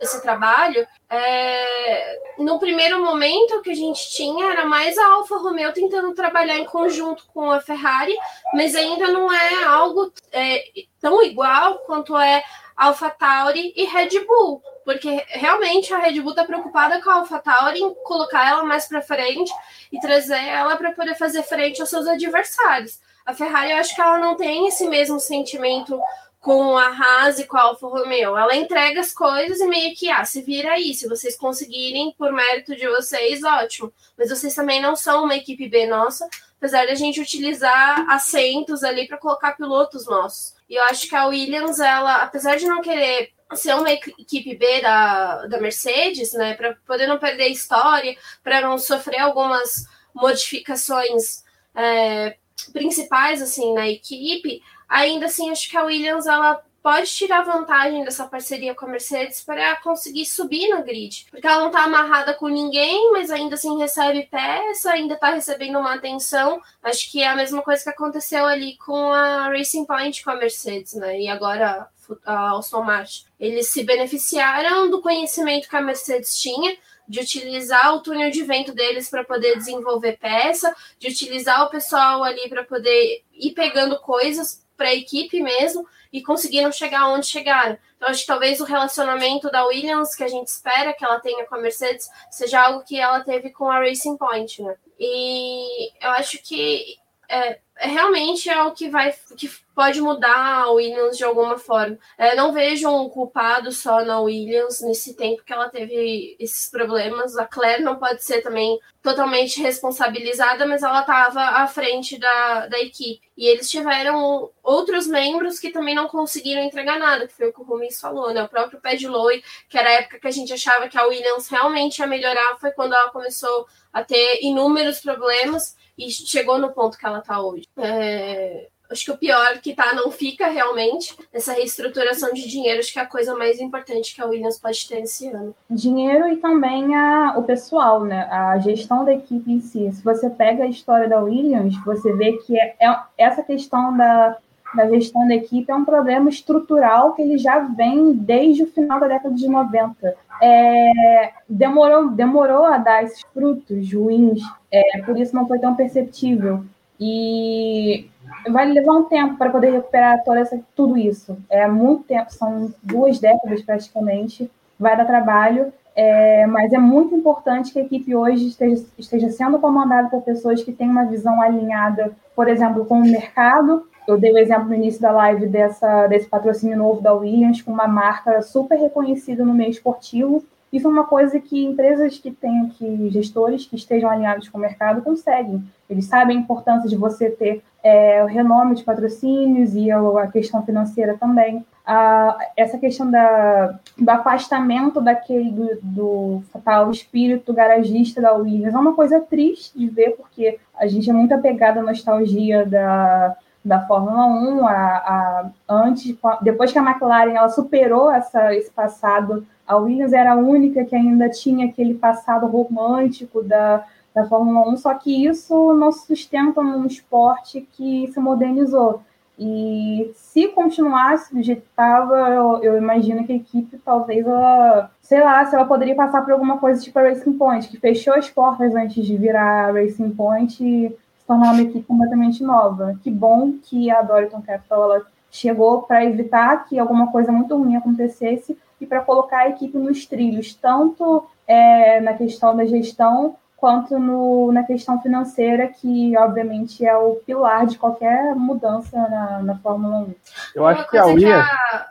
Speaker 2: esse trabalho, é... no primeiro momento que a gente tinha era mais a Alfa Romeo tentando trabalhar em conjunto com a Ferrari, mas ainda não é algo é, tão igual quanto é AlphaTauri e Red Bull, porque realmente a Red Bull está preocupada com a AlphaTauri em colocar ela mais para frente e trazer ela para poder fazer frente aos seus adversários. A Ferrari, eu acho que ela não tem esse mesmo sentimento com a Haas e com a Alfa Romeo. Ela entrega as coisas e meio que, ah, se vira aí. Se vocês conseguirem, por mérito de vocês, ótimo. Mas vocês também não são uma equipe B nossa, apesar de a gente utilizar assentos ali para colocar pilotos nossos. E eu acho que a Williams, ela, apesar de não querer ser uma equipe B da, da Mercedes, né, para poder não perder história, para não sofrer algumas modificações é, principais assim na equipe, ainda assim acho que a Williams ela pode tirar vantagem dessa parceria com a Mercedes para conseguir subir no grid. Porque ela não está amarrada com ninguém, mas ainda assim recebe peça, ainda está recebendo uma atenção. Acho que é a mesma coisa que aconteceu ali com a Racing Point com a Mercedes, né? E agora a Aston Martin. Eles se beneficiaram do conhecimento que a Mercedes tinha, de utilizar o túnel de vento deles para poder desenvolver peça, de utilizar o pessoal ali para poder ir pegando coisas para a equipe mesmo e conseguiram chegar onde chegaram. Então, acho que talvez o relacionamento da Williams, que a gente espera que ela tenha com a Mercedes, seja algo que ela teve com a Racing Point, né? E eu acho que é, realmente é o que vai que pode mudar a Williams de alguma forma. É, não vejo um culpado só na Williams nesse tempo que ela teve esses problemas. A Claire não pode ser também totalmente responsabilizada, mas ela estava à frente da, da equipe. E eles tiveram outros membros que também não conseguiram entregar nada, que foi o que o Rubens falou, né? O próprio Pad Lowe, que era a época que a gente achava que a Williams realmente ia melhorar, foi quando ela começou a ter inúmeros problemas e chegou no ponto que ela está hoje. É, acho que o pior que tá não fica realmente essa reestruturação de dinheiro, acho que é a coisa mais importante que a Williams pode ter esse ano.
Speaker 3: Dinheiro e também a, o pessoal, né? A gestão da equipe em si. Se você pega a história da Williams, você vê que é, é essa questão da, da gestão da equipe é um problema estrutural que ele já vem desde o final da década de 90. É, demorou, demorou a dar esses frutos ruins é, por isso não foi tão perceptível. E vai levar um tempo para poder recuperar toda essa, tudo isso. É muito tempo, são duas décadas praticamente. Vai dar trabalho, é, mas é muito importante que a equipe hoje esteja, esteja sendo comandada por pessoas que têm uma visão alinhada, por exemplo, com o mercado. Eu dei o exemplo no início da live dessa, desse patrocínio novo da Williams, com uma marca super reconhecida no meio esportivo, isso é uma coisa que empresas que têm aqui gestores que estejam alinhados com o mercado conseguem. Eles sabem a importância de você ter é, o renome de patrocínios e a questão financeira também. A, essa questão da, do afastamento daquele do, do tal espírito garagista da Williams é uma coisa triste de ver, porque a gente é muito apegado à nostalgia da, da Fórmula 1, a, a, antes, depois que a McLaren ela superou essa, esse passado a Williams era a única que ainda tinha aquele passado romântico da, da Fórmula 1, só que isso não sustenta num esporte que se modernizou. E se continuasse do jeito que estava, eu, eu, imagino que a equipe talvez ela, sei lá, se ela poderia passar por alguma coisa tipo a Racing Point, que fechou as portas antes de virar a Racing Point e tornar uma equipe completamente nova. Que bom que a Doriton Capital ela chegou para evitar que alguma coisa muito ruim acontecesse e para colocar a equipe nos trilhos, tanto é, na questão da gestão quanto no, na questão financeira, que obviamente é o pilar de qualquer mudança na, na Fórmula 1.
Speaker 4: Eu acho que a Williams.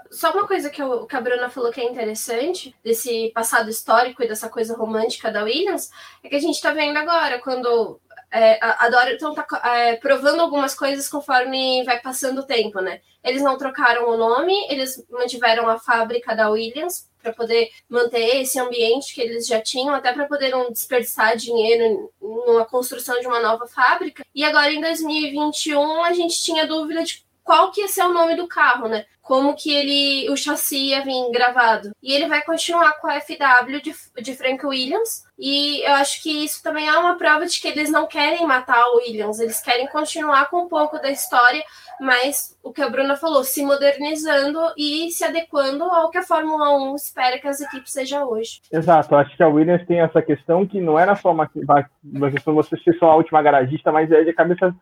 Speaker 2: Só uma coisa que, eu, que a Bruna falou que é interessante, desse passado histórico e dessa coisa romântica da Williams, é que a gente está vendo agora, quando é, a Doriton tá é, provando algumas coisas conforme vai passando o tempo, né? Eles não trocaram o nome, eles mantiveram a fábrica da Williams para poder manter esse ambiente que eles já tinham, até para poder não desperdiçar dinheiro numa construção de uma nova fábrica. E agora em 2021 a gente tinha dúvida de qual que ia ser o nome do carro, né? como que ele o chassi ia vir gravado. E ele vai continuar com a FW de, de Frank Williams. E eu acho que isso também é uma prova de que eles não querem matar o Williams, eles querem continuar com um pouco da história, mas o que a Bruna falou, se modernizando e se adequando ao que a Fórmula 1 espera que as equipes sejam hoje.
Speaker 4: Exato, acho que a Williams tem essa questão que não era só uma, questão de você ser só a última garagista, mas é de cabeça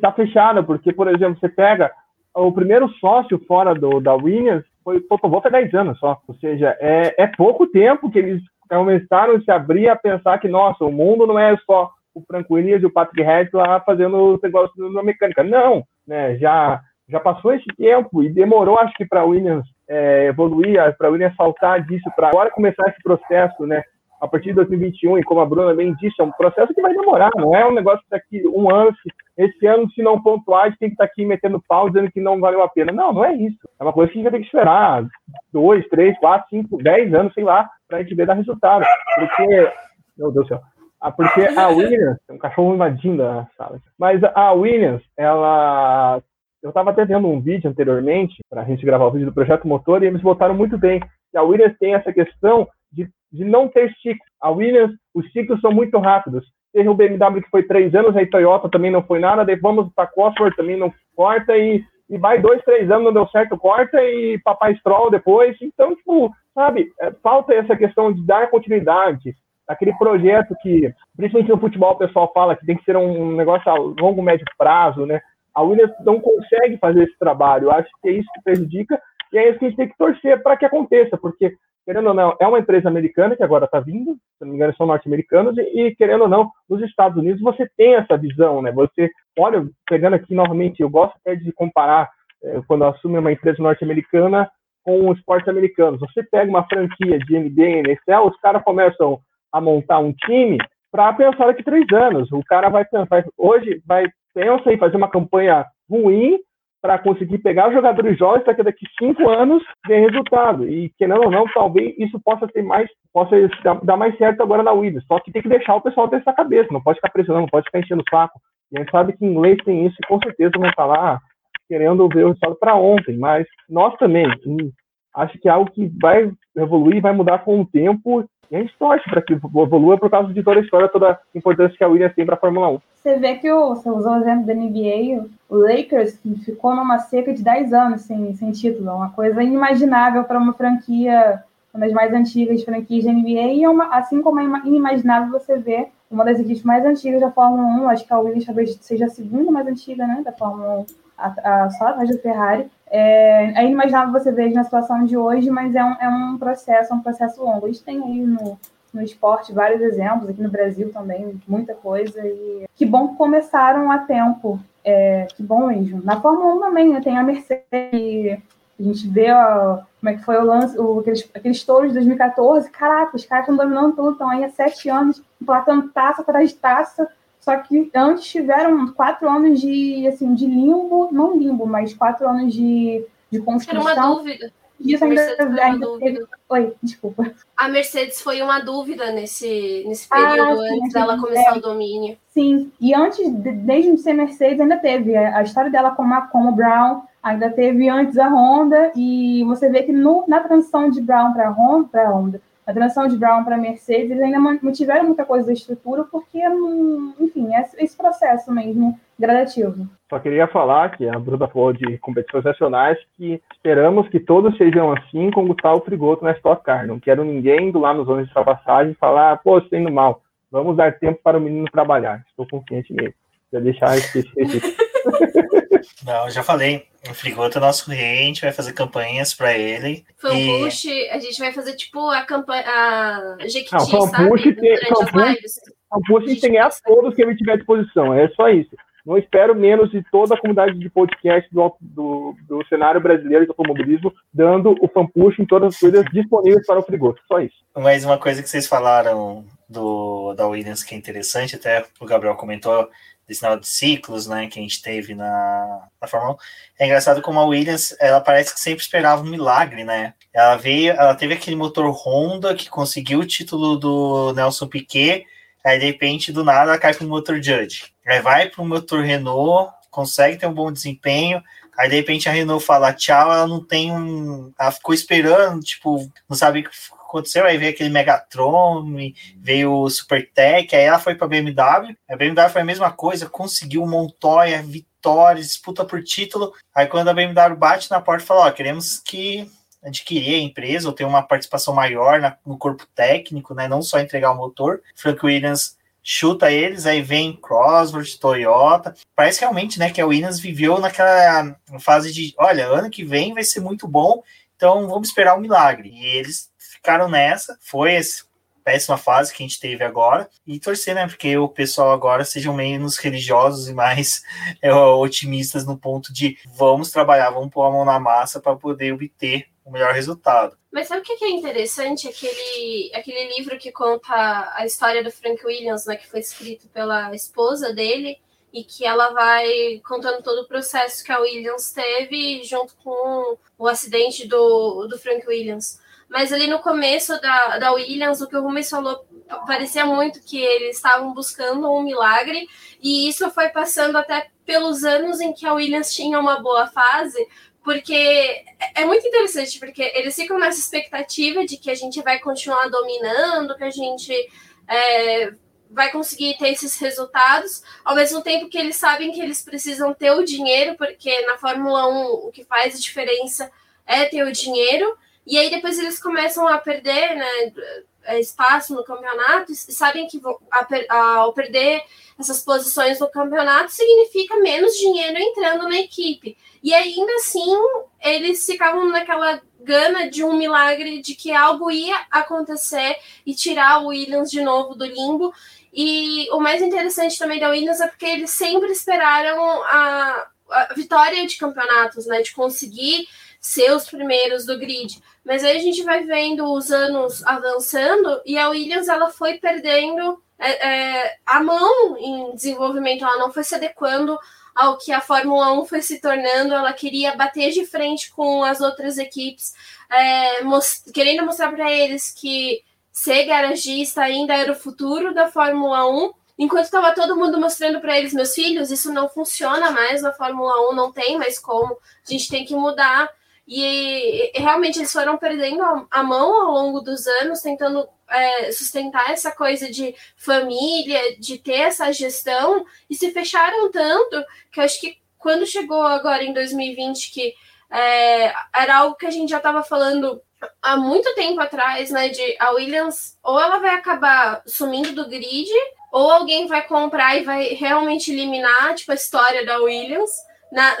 Speaker 4: tá fechada, porque, por exemplo, você pega o primeiro sócio fora do, da Williams foi Toto Wolff há 10 anos só. Ou seja, é, é pouco tempo que eles começaram a se abrir a pensar que, nossa, o mundo não é só o Frank Williams e o Patrick Head lá fazendo o negócio na mecânica. Não, né? Já, já passou esse tempo e demorou, acho que, para a Williams é, evoluir, para a Williams saltar disso, para agora começar esse processo, né? a partir de 2021, e como a Bruna bem disse, é um processo que vai demorar, não é um negócio que daqui um ano, esse ano, se não pontuar, a gente tem que estar tá aqui metendo pau dizendo que não valeu a pena. Não, não é isso. É uma coisa que a gente vai ter que esperar dois, três, quatro, cinco, dez anos, sei lá, para a gente ver dar resultado. Porque, meu Deus do céu. Ah, porque a [laughs] Williams, tem um cachorro invadindo a sala. Mas a Williams, ela eu estava até vendo um vídeo anteriormente, para a gente gravar o vídeo do Projeto Motor, e eles botaram muito bem que a Williams tem essa questão de, de não ter ciclos. A Williams, os ciclos são muito rápidos. Teve o BMW que foi três anos, a Toyota também não foi nada, daí vamos para Cosworth também não corta, e, e vai dois, três anos, não deu certo, corta, e papai Stroll depois. Então, tipo, sabe, é, falta essa questão de dar continuidade, aquele projeto que, principalmente no futebol, o pessoal fala que tem que ser um negócio a longo, médio prazo, né? A Williams não consegue fazer esse trabalho. Eu acho que é isso que prejudica e é isso que a gente tem que torcer para que aconteça, porque querendo ou não, é uma empresa americana que agora está vindo, se não me engano, são norte-americanos, e, querendo ou não, nos Estados Unidos você tem essa visão, né? Você, olha, pegando aqui novamente, eu gosto até de comparar é, quando assume uma empresa norte-americana com os esportes americanos. Você pega uma franquia de NBA, NFL, os caras começam a montar um time para pensar daqui três anos. O cara vai pensar, hoje vai pensa em fazer uma campanha ruim para conseguir pegar jogadores jovens para que daqui cinco anos dê resultado. E, querendo ou não, talvez isso possa ter mais, possa dar mais certo agora na Williams. Só que tem que deixar o pessoal ter essa cabeça, não pode ficar pressionando, não pode ficar enchendo o saco. E a gente sabe que inglês tem isso e com certeza vão estar lá querendo ver o resultado para ontem. Mas nós também, acho que é algo que vai evoluir, vai mudar com o tempo e a gente torce para que evolua por causa de toda a história, toda a importância que a Williams tem para a Fórmula 1.
Speaker 3: Você vê que o, você usou o exemplo da NBA, o Lakers ficou numa seca de 10 anos sem, sem título, uma coisa inimaginável para uma franquia, uma das mais antigas franquias da NBA, e é uma, assim como é inimaginável você ver uma das equipes mais antigas da Fórmula 1, acho que a Williams talvez seja a segunda mais antiga né, da Fórmula 1, a, a, só atrás da Ferrari, é, é inimaginável você ver na situação de hoje, mas é um, é um processo, é um processo longo. A gente tem aí no, no esporte vários exemplos, aqui no Brasil também, muita coisa. E que bom que começaram a tempo. É, que bom mesmo. Na Fórmula 1 também, né, tem a Mercedes, a gente vê ó, como é que foi o lance, o, aqueles, aqueles touros de 2014. Caraca, os caras estão dominando tudo, estão aí há sete anos, emplatando taça atrás de taça. Só que antes tiveram quatro anos de, assim, de limbo, não limbo, mas quatro anos de, de construção.
Speaker 2: Era uma dúvida.
Speaker 3: Isso ainda, ainda teve... Oi, desculpa.
Speaker 2: A Mercedes foi uma dúvida nesse, nesse ah, período ah, sim, antes dela começar é. o domínio.
Speaker 3: Sim, e antes, desde de ser Mercedes, ainda teve a, história dela com a, com o Brown, ainda teve antes a Honda, e você vê que no, na transição de Brown para Honda, para Honda, a transição de Brown para Mercedes, eles ainda mantiveram muita coisa da estrutura, porque, enfim, é esse processo mesmo gradativo.
Speaker 4: Só queria falar que a Bruna falou de competições nacionais, que esperamos que todos sejam assim com o Gustavo Frigoto na Stock Car. Não quero ninguém do lá nos zonas de ultrapassagem falar, pô, você tá indo mal. Vamos dar tempo para o menino trabalhar. Estou confiante nele. Já deixar esse [laughs]
Speaker 1: Não, já falei. O Frigoto é nosso cliente, vai fazer campanhas para ele.
Speaker 2: Fanpush, e... a gente vai fazer tipo a campanha. A Jequiti,
Speaker 4: Não, Fanpush tem. Fanpush a gente tem a todos que ele tiver à disposição. É só isso. Não espero menos de toda a comunidade de podcast do, do, do cenário brasileiro de automobilismo, dando o fanpush em todas as coisas disponíveis para o Frigoto. Só isso.
Speaker 1: Mais uma coisa que vocês falaram do, da Williams que é interessante, até o Gabriel comentou, desse sinal de ciclos, né, que a gente teve na, na Fórmula 1. É engraçado como a Williams, ela parece que sempre esperava um milagre, né? Ela veio, ela teve aquele motor Honda que conseguiu o título do Nelson Piquet, aí de repente do nada ela cai para o motor Judge. Aí vai para o motor Renault, consegue ter um bom desempenho, Aí de repente a Renault fala tchau, ela não tem um. Ela ficou esperando, tipo, não sabe aconteceu. Aí veio aquele Megatron, veio o Supertech, aí ela foi para BMW. A BMW foi a mesma coisa, conseguiu Montoya, vitórias, disputa por título. Aí quando a BMW bate na porta, fala: Ó, queremos que adquirir a empresa ou ter uma participação maior na, no corpo técnico, né? Não só entregar o motor. Frank Williams chuta eles, aí vem Crossworth, Toyota. Parece realmente, né, que a Williams viveu naquela fase de, olha, ano que vem vai ser muito bom, então vamos esperar um milagre. E eles ficaram nessa, foi essa péssima fase que a gente teve agora, e torcer, né, porque o pessoal agora sejam menos religiosos e mais [laughs] é, otimistas no ponto de vamos trabalhar, vamos pôr a mão na massa para poder obter o melhor resultado.
Speaker 2: Mas sabe o que é interessante? Aquele, aquele livro que conta a história do Frank Williams, né, que foi escrito pela esposa dele, e que ela vai contando todo o processo que a Williams teve junto com o acidente do, do Frank Williams. Mas ali no começo da, da Williams, o que o Rubens falou parecia muito que eles estavam buscando um milagre, e isso foi passando até pelos anos em que a Williams tinha uma boa fase, porque é muito interessante, porque eles ficam nessa expectativa de que a gente vai continuar dominando, que a gente é, vai conseguir ter esses resultados, ao mesmo tempo que eles sabem que eles precisam ter o dinheiro, porque na Fórmula 1 o que faz a diferença é ter o dinheiro, e aí depois eles começam a perder né, espaço no campeonato e sabem que ao perder essas posições no campeonato significa menos dinheiro entrando na equipe. E ainda assim, eles ficavam naquela gana de um milagre de que algo ia acontecer e tirar o Williams de novo do limbo. E o mais interessante também da Williams é porque eles sempre esperaram a, a vitória de campeonatos, né? De conseguir ser os primeiros do grid. Mas aí a gente vai vendo os anos avançando e a Williams ela foi perdendo é, é, a mão em desenvolvimento, ela não foi se adequando ao que a Fórmula 1 foi se tornando, ela queria bater de frente com as outras equipes, é, most querendo mostrar para eles que ser garagista ainda era o futuro da Fórmula 1, enquanto estava todo mundo mostrando para eles, meus filhos, isso não funciona mais na Fórmula 1, não tem mais como, a gente tem que mudar. E, e realmente eles foram perdendo a, a mão ao longo dos anos, tentando é, sustentar essa coisa de família, de ter essa gestão, e se fecharam tanto que eu acho que quando chegou agora em 2020, que é, era algo que a gente já estava falando há muito tempo atrás, né? De a Williams, ou ela vai acabar sumindo do grid, ou alguém vai comprar e vai realmente eliminar tipo, a história da Williams. Na,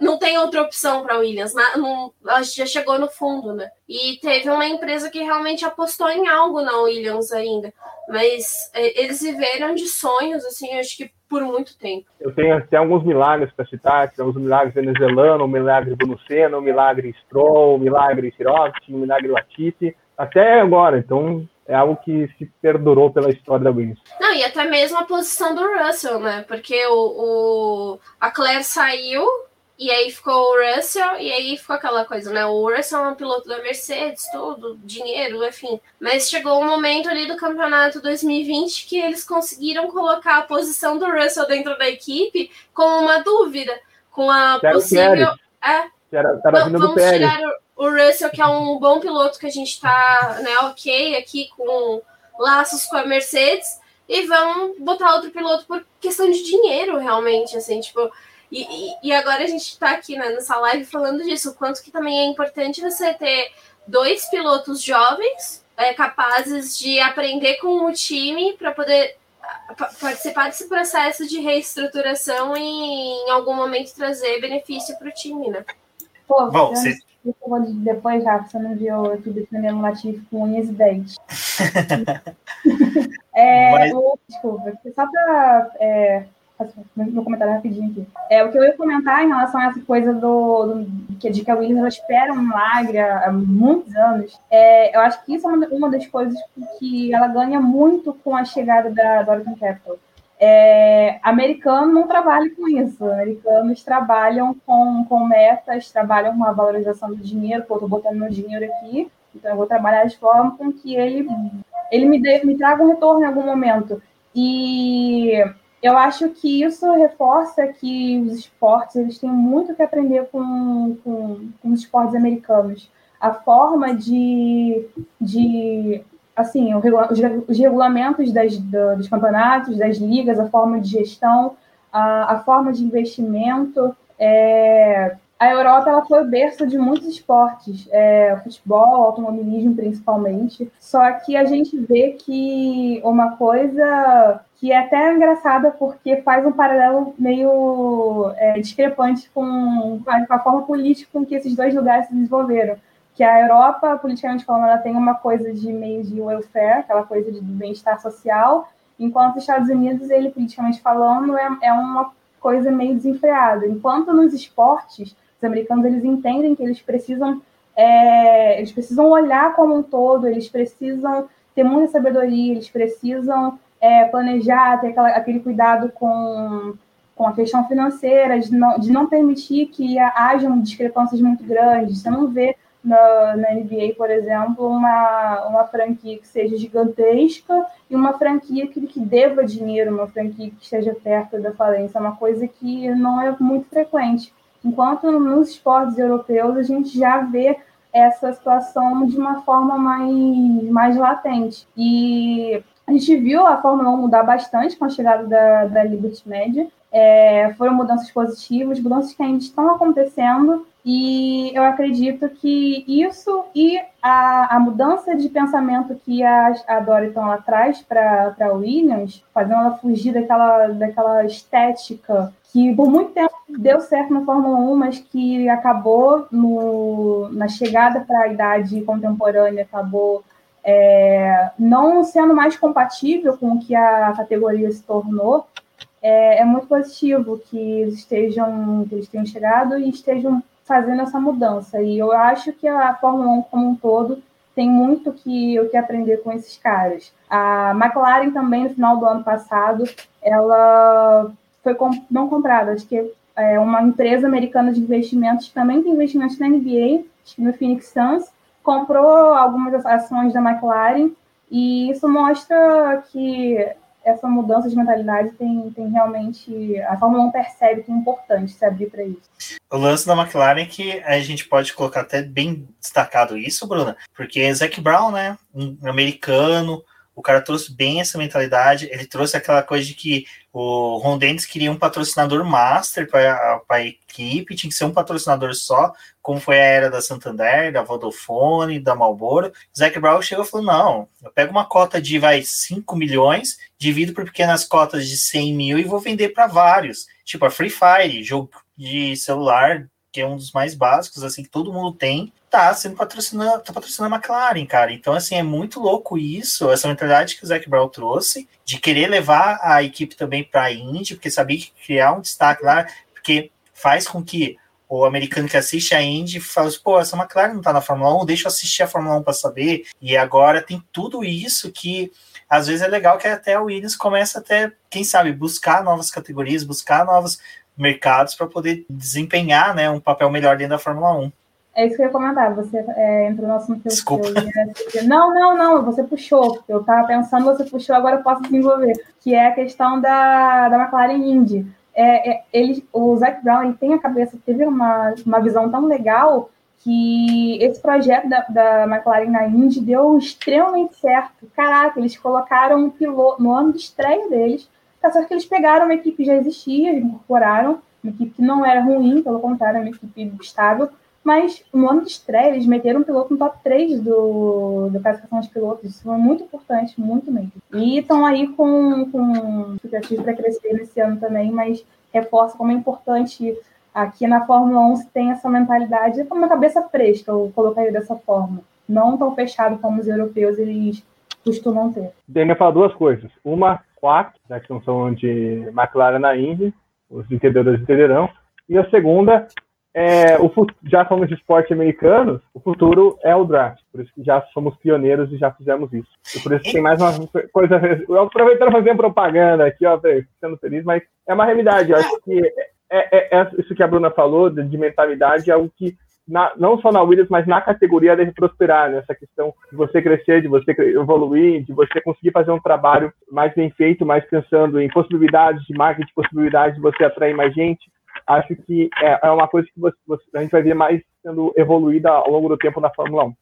Speaker 2: não tem outra opção para Williams. Na, não, já chegou no fundo, né? E teve uma empresa que realmente apostou em algo na Williams ainda. Mas é, eles viveram de sonhos, assim, acho que por muito tempo.
Speaker 4: Eu tenho até alguns milagres para citar, temos o milagre venezuelano, o milagre do Luceno, o milagre Stroll, o milagre Sirotti, o milagre Latifi, até agora. Então, é algo que se perdurou pela história da Williams.
Speaker 2: Não, e até mesmo a posição do Russell, né? Porque o, o a Claire saiu e aí ficou o Russell, e aí ficou aquela coisa, né? O Russell é um piloto da Mercedes, tudo, dinheiro, enfim. Mas chegou um momento ali do campeonato 2020 que eles conseguiram colocar a posição do Russell dentro da equipe com uma dúvida, com a possível.
Speaker 4: É, era, era
Speaker 2: vamos, vamos tirar o, o Russell, que é um bom piloto que a gente tá, né, ok aqui com laços com a Mercedes, e vamos botar outro piloto por questão de dinheiro, realmente, assim, tipo e, e, agora a gente está aqui né, nessa live falando disso, o quanto que também é importante você ter dois pilotos jovens é, capazes de aprender com o time para poder participar desse processo de reestruturação e em algum momento trazer benefício para o time, né?
Speaker 3: Pô, Bom, você... depois, já, você não viu eu tudo defendendo o Latif com unhas e dentes. [laughs] é, Mas... o, desculpa, só para é, meu comentário rapidinho aqui. É, o que eu ia comentar em relação a essa coisa do, do que, de que a Williams ela espera um milagre há, há muitos anos, é, eu acho que isso é uma, uma das coisas que ela ganha muito com a chegada da, Oracle Capital. É, americano não trabalha com isso. Americanos trabalham com, com metas, trabalham com a valorização do dinheiro. Pô, tô botando meu dinheiro aqui, então eu vou trabalhar de forma com que ele, ele me, dê, me traga um retorno em algum momento. E eu acho que isso reforça que os esportes eles têm muito que aprender com, com, com os esportes americanos. A forma de, de assim, os regulamentos das, dos campeonatos, das ligas, a forma de gestão, a, a forma de investimento. É, a Europa ela foi berço de muitos esportes, é, futebol, automobilismo principalmente. Só que a gente vê que uma coisa que é até engraçada porque faz um paralelo meio é, discrepante com, com a forma política com que esses dois lugares se desenvolveram que a Europa, politicamente falando, ela tem uma coisa de meio de welfare, aquela coisa de bem-estar social, enquanto os Estados Unidos, ele politicamente falando, é, é uma coisa meio desenfreada. Enquanto nos esportes, os americanos eles entendem que eles precisam é, eles precisam olhar como um todo, eles precisam ter muita sabedoria, eles precisam é, planejar, ter aquela, aquele cuidado com, com a questão financeira, de não, de não permitir que hajam discrepâncias muito grandes. Você não vê na, na, NBA, por exemplo, uma, uma franquia que seja gigantesca e uma franquia que, que deva dinheiro, uma franquia que esteja perto da falência, é uma coisa que não é muito frequente. Enquanto nos esportes europeus a gente já vê essa situação de uma forma mais, mais latente. E a gente viu a Fórmula 1 mudar bastante com a chegada da, da Liberty Media. É, foram mudanças positivas, mudanças que ainda estão acontecendo, e eu acredito que isso e a, a mudança de pensamento que a, a Doriton ela traz para a Williams, fazendo ela fugir daquela, daquela estética que por muito tempo deu certo na Fórmula 1, mas que acabou no, na chegada para a idade contemporânea, acabou é, não sendo mais compatível com o que a categoria se tornou, é, é, muito positivo que eles estejam, que eles tenham chegado e estejam fazendo essa mudança. E eu acho que a Fórmula 1 como um todo tem muito que, o que aprender com esses caras. A McLaren também, no final do ano passado, ela foi não comprada, acho que é uma empresa americana de investimentos, também tem investimentos na NBA, no Phoenix Suns, comprou algumas ações da McLaren, e isso mostra que essa mudança de mentalidade tem, tem realmente. A Fórmula 1 percebe que é importante se abrir para isso.
Speaker 1: O lance da McLaren é que a gente pode colocar até bem destacado isso, Bruna, porque Zac Brown, né, um americano, o cara trouxe bem essa mentalidade, ele trouxe aquela coisa de que o Ron Dennis queria um patrocinador master para a equipe, tinha que ser um patrocinador só, como foi a era da Santander, da Vodafone, da Marlboro. Zac Brown chegou e falou: não, eu pego uma cota de vai 5 milhões, divido por pequenas cotas de 100 mil e vou vender para vários. Tipo a Free Fire, jogo de celular, que é um dos mais básicos, assim, que todo mundo tem tá sendo patrocinando, tá patrocinando a McLaren, cara. Então, assim, é muito louco isso, essa mentalidade que o Zac Brown trouxe, de querer levar a equipe também para a Indy, porque sabia que criar um destaque lá, porque faz com que o americano que assiste a Indy fala assim, pô, essa McLaren não tá na Fórmula 1, deixa eu assistir a Fórmula 1 para saber. E agora tem tudo isso que às vezes é legal que até o Williams começa até, quem sabe, buscar novas categorias, buscar novos mercados para poder desempenhar né, um papel melhor dentro da Fórmula 1.
Speaker 3: É isso que eu ia comentar. Você é, entrou no assunto que
Speaker 1: Desculpa.
Speaker 3: eu Não, não, não. Você puxou. Eu estava pensando, você puxou, agora eu posso desenvolver. Que é a questão da, da McLaren Indy. É, é, ele, o Zac Brown ele tem a cabeça, teve uma, uma visão tão legal que esse projeto da, da McLaren na Indy deu extremamente certo. Caraca, eles colocaram um piloto no ano de estreia deles. Tá certo que eles pegaram uma equipe que já existia, incorporaram, uma equipe que não era ruim, pelo contrário, uma equipe estável mas no ano de estreia, eles meteram um piloto no top 3 do, do classificação de pilotos. Isso foi muito importante, muito mesmo. E estão aí com, com expectativas para crescer nesse ano também, mas reforça como é importante aqui na Fórmula 1 se tem essa mentalidade, uma cabeça fresca, eu colocaria dessa forma. Não tão fechado como os europeus eles costumam ter.
Speaker 4: Daniel fala duas coisas. Uma, quatro, né, que são de McLaren na Indy, os entendedores entenderão. E a segunda é, o, já somos de esporte americanos, o futuro é o draft. Por isso que já somos pioneiros e já fizemos isso. E por isso que tem mais uma coisa. Aproveitando fazer propaganda aqui, ó, sendo feliz, mas é uma realidade. Eu acho que é, é, é, isso que a Bruna falou de, de mentalidade é algo que na, não só na Williams, mas na categoria deve prosperar, nessa né? questão de você crescer, de você evoluir, de você conseguir fazer um trabalho mais bem feito, mais pensando em possibilidades de marketing, possibilidades de você atrair mais gente. Acho que é, é uma coisa que você, você, a gente vai ver mais sendo evoluída ao longo do tempo na Fórmula 1.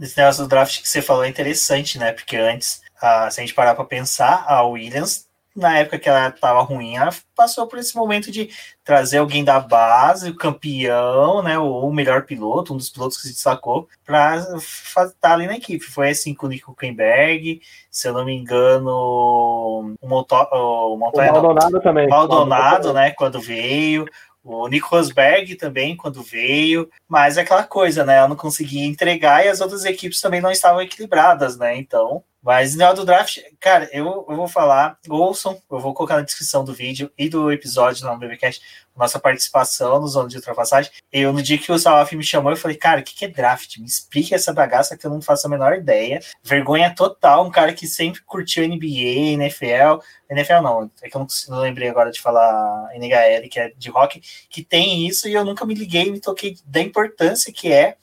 Speaker 1: Esse negócio do draft que você falou é interessante, né? Porque antes, uh, se a gente parar para pensar, a Williams na época que ela estava ruim, ela passou por esse momento de trazer alguém da base, o campeão, né, ou o melhor piloto, um dos pilotos que se destacou, para estar tá ali na equipe. Foi assim com o Nico Kemberg, se eu não me engano, o, Monto, o Montoya,
Speaker 4: o Maldonado não, também.
Speaker 1: Maldonado, né, quando veio, o Nico Rosberg também, quando veio, mas é aquela coisa, né? Ela não conseguia entregar e as outras equipes também não estavam equilibradas, né? Então, mas no do draft, cara, eu, eu vou falar, ouçam, eu vou colocar na descrição do vídeo e do episódio lá no BBcast, nossa participação no Zona de Ultrapassagem. Eu, no dia que o Salaf me chamou, eu falei, cara, o que, que é draft? Me explique essa bagaça que eu não faço a menor ideia. Vergonha total, um cara que sempre curtiu NBA, NFL, NFL não, é que eu não, lembrei agora de falar NHL, que é de rock, que tem isso e eu nunca me liguei, me toquei da importância que é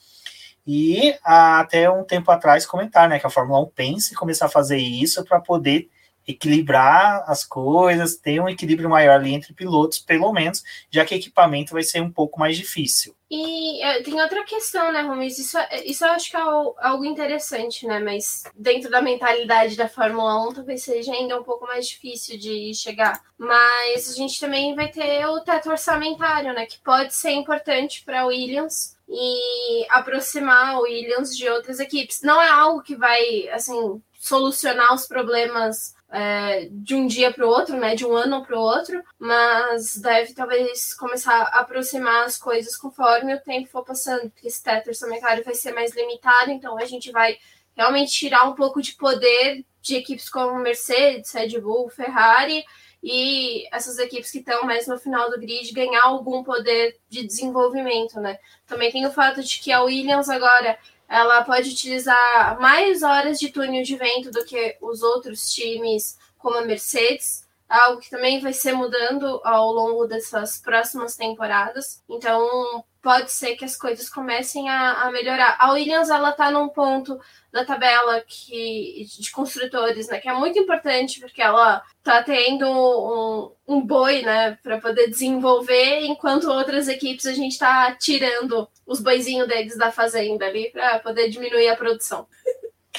Speaker 1: e até um tempo atrás comentar, né, que a Fórmula 1 pensa em começar a fazer isso para poder equilibrar as coisas, ter um equilíbrio maior ali entre pilotos, pelo menos, já que equipamento vai ser um pouco mais difícil.
Speaker 2: E é, tem outra questão, né, Rumis? Isso, isso eu acho que é algo interessante, né? Mas dentro da mentalidade da Fórmula 1, talvez seja ainda um pouco mais difícil de chegar. Mas a gente também vai ter o teto orçamentário, né? Que pode ser importante para a Williams e aproximar o Williams de outras equipes. Não é algo que vai, assim, solucionar os problemas é, de um dia para o outro, né, de um ano para o outro, mas deve talvez começar a aproximar as coisas conforme o tempo for passando, porque esse teto orçamentário vai ser mais limitado, então a gente vai realmente tirar um pouco de poder de equipes como Mercedes, Red Bull, Ferrari e essas equipes que estão mais no final do grid ganhar algum poder de desenvolvimento, né? Também tem o fato de que a Williams agora ela pode utilizar mais horas de túnel de vento do que os outros times, como a Mercedes, algo que também vai ser mudando ao longo dessas próximas temporadas. Então, pode ser que as coisas comecem a, a melhorar. A Williams ela está num ponto da tabela que de construtores, né, que é muito importante porque ela está tendo um, um boi, né, para poder desenvolver, enquanto outras equipes a gente está tirando os boizinhos deles da fazenda ali para poder diminuir a produção.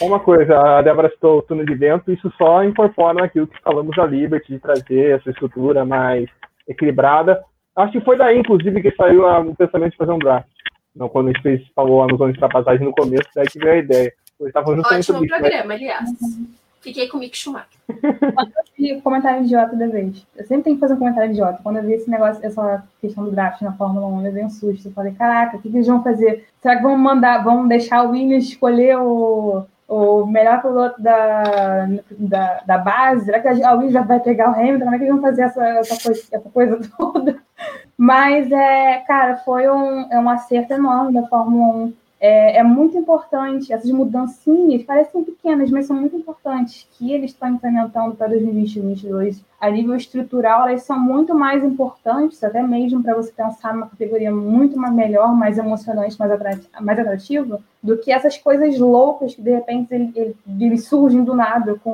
Speaker 4: Uma coisa, a Débora citou o túnel de vento, isso só incorpora aquilo que falamos da Liberty, de trazer essa estrutura mais equilibrada. Acho que foi daí, inclusive, que saiu o pensamento de fazer um draft. Não, quando a gente fez, falou a noção de ultrapassagem no começo, daí que veio a ideia.
Speaker 2: Ótimo programa, mas... aliás. Fiquei com o Mick Schumacher.
Speaker 3: Comentário idiota da vez, eu sempre tenho que fazer um comentário idiota. Quando eu vi esse negócio, essa questão do draft na Fórmula 1, eu dei um susto. Eu falei, caraca, o que, que eles vão fazer? Será que vão mandar, vão deixar o Williams escolher o, o melhor piloto da, da, da base? Será que a Williams já vai pegar o Hamilton? Como é que eles vão fazer essa, essa, coisa, essa coisa [laughs] toda? Mas, é, cara, foi um, é um acerto enorme da Fórmula 1 é, é, muito importante, essas mudancinhas parecem pequenas, mas são muito importantes, que eles estão implementando para 2020 2022. A nível estrutural, elas são muito mais importantes, até mesmo para você pensar numa categoria muito mais melhor, mais emocionante, mais, atrativa, mais atrativa, do que essas coisas loucas que, de repente, eles, eles surgem do nada, com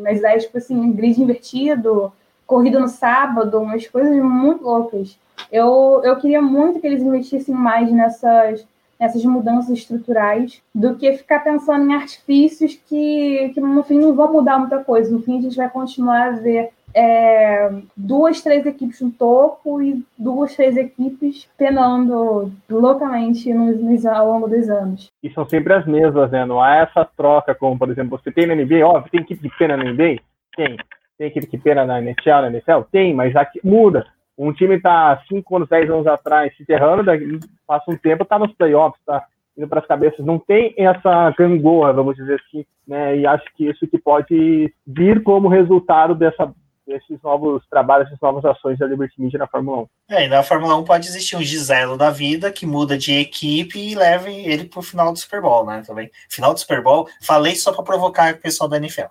Speaker 3: umas ideias, tipo assim, grid invertido, corrida no sábado, umas coisas muito loucas. Eu, eu queria muito que eles investissem mais nessas essas mudanças estruturais, do que ficar pensando em artifícios que, que no fim não vão mudar muita coisa. No fim, a gente vai continuar a ver é, duas, três equipes no topo e duas, três equipes penando loucamente nos, nos, ao longo dos anos.
Speaker 4: E são sempre as mesmas, né? Não há essa troca, como, por exemplo, você tem na NBA, óbvio, tem equipe que pena na NBA? Tem. Tem equipe que pena na NHL, na NFL? Tem, mas aqui muda um time está 5 anos, 10 anos atrás se daí passa um tempo, está nos playoffs, está indo para as cabeças, não tem essa gangorra, vamos dizer assim, né? E acho que isso que pode vir como resultado dessa, desses novos trabalhos, dessas novas ações da Liberty Media na Fórmula 1.
Speaker 1: É, e na Fórmula 1 pode existir um Giselo da vida que muda de equipe e leve ele para o final do Super Bowl, né? Também. Final do Super Bowl, falei só para provocar o pessoal da NFL.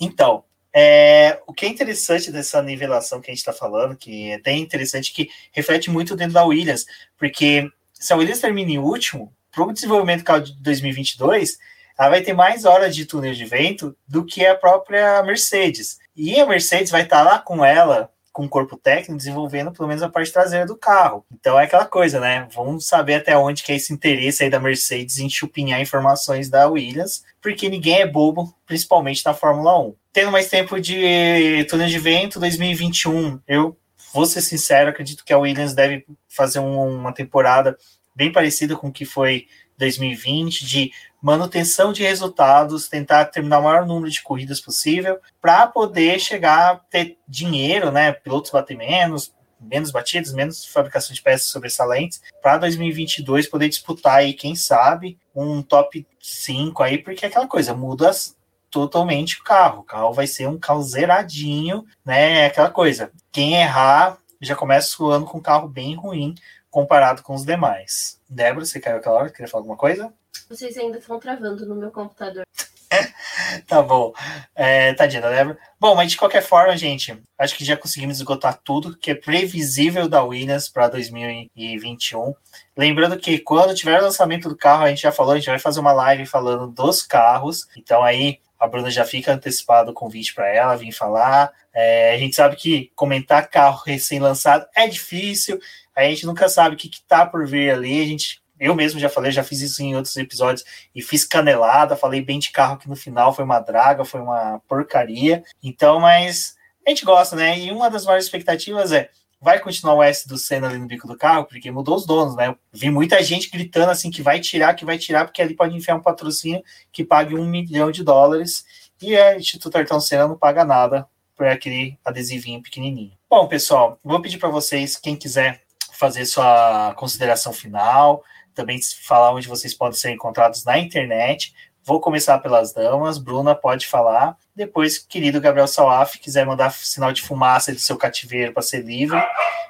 Speaker 1: Então, é, o que é interessante dessa nivelação que a gente está falando, que é até interessante, que reflete muito dentro da Williams, porque se a Williams termina em último, para o desenvolvimento do carro de 2022, ela vai ter mais horas de túnel de vento do que a própria Mercedes. E a Mercedes vai estar lá com ela, com o corpo técnico, desenvolvendo pelo menos a parte traseira do carro. Então é aquela coisa, né? Vamos saber até onde que é esse interesse aí da Mercedes em chupinhar informações da Williams, porque ninguém é bobo, principalmente na Fórmula 1. Tendo mais tempo de túnel de vento, 2021, eu vou ser sincero, acredito que a Williams deve fazer uma temporada bem parecida com o que foi 2020, de manutenção de resultados, tentar terminar o maior número de corridas possível, para poder chegar a ter dinheiro, né? Pilotos bater menos, menos batidos, menos fabricação de peças sobressalentes, para 2022 poder disputar aí, quem sabe, um top 5 aí, porque é aquela coisa, muda totalmente o carro. O carro vai ser um carro zeradinho, né? É aquela coisa. Quem errar já começa o ano com um carro bem ruim comparado com os demais. Débora, você caiu aquela hora? Queria falar alguma coisa?
Speaker 2: Vocês ainda estão travando no meu computador. [laughs]
Speaker 1: tá bom. É, tadinha da Débora. Bom, mas de qualquer forma, gente, acho que já conseguimos esgotar tudo que é previsível da Williams para 2021. Lembrando que quando tiver o lançamento do carro, a gente já falou, a gente vai fazer uma live falando dos carros. Então aí a Bruna já fica antecipado o convite para ela vir falar. É, a gente sabe que comentar carro recém-lançado é difícil, a gente nunca sabe o que, está por vir ali. A gente, eu mesmo já falei, já fiz isso em outros episódios e fiz canelada, falei bem de carro que no final foi uma draga, foi uma porcaria. Então, mas a gente gosta, né? E uma das maiores expectativas é vai continuar o S do Senna ali no bico do carro, porque mudou os donos, né? Eu vi muita gente gritando assim que vai tirar, que vai tirar, porque ali pode enfiar um patrocínio que pague um milhão de dólares e a Instituto Ayrton Senna não paga nada por aquele adesivinho pequenininho. Bom, pessoal, vou pedir para vocês, quem quiser fazer sua consideração final, também falar onde vocês podem ser encontrados na internet. Vou começar pelas damas. Bruna pode falar. Depois, querido Gabriel Salaf, quiser mandar sinal de fumaça do seu cativeiro para ser livre,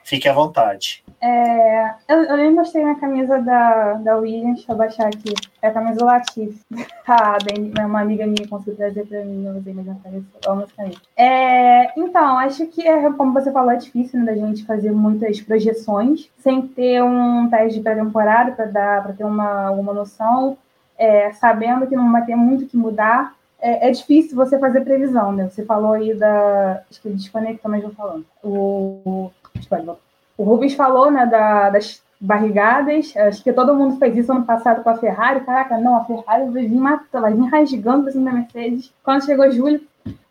Speaker 1: fique à vontade.
Speaker 3: É, eu, eu nem mostrei minha camisa da, da Williams, deixa eu baixar aqui. É a camisa Latif. [laughs] Ah, bem, uma amiga minha conseguiu trazer para mim, eu usei, mas não apareceu. É, então, acho que, é, como você falou, é difícil né, da gente fazer muitas projeções sem ter um teste de pré-temporada para ter uma, uma noção é, sabendo que não vai ter muito que mudar, é, é, difícil você fazer previsão, né? Você falou aí da. Acho que desconectou, mas vou falando. O, o Rubens falou, né, da, das barrigadas. Acho que todo mundo fez isso ano passado com a Ferrari. Caraca, não, a Ferrari vai vir, matando, vai vir rasgando pra cima da Mercedes. Quando chegou julho.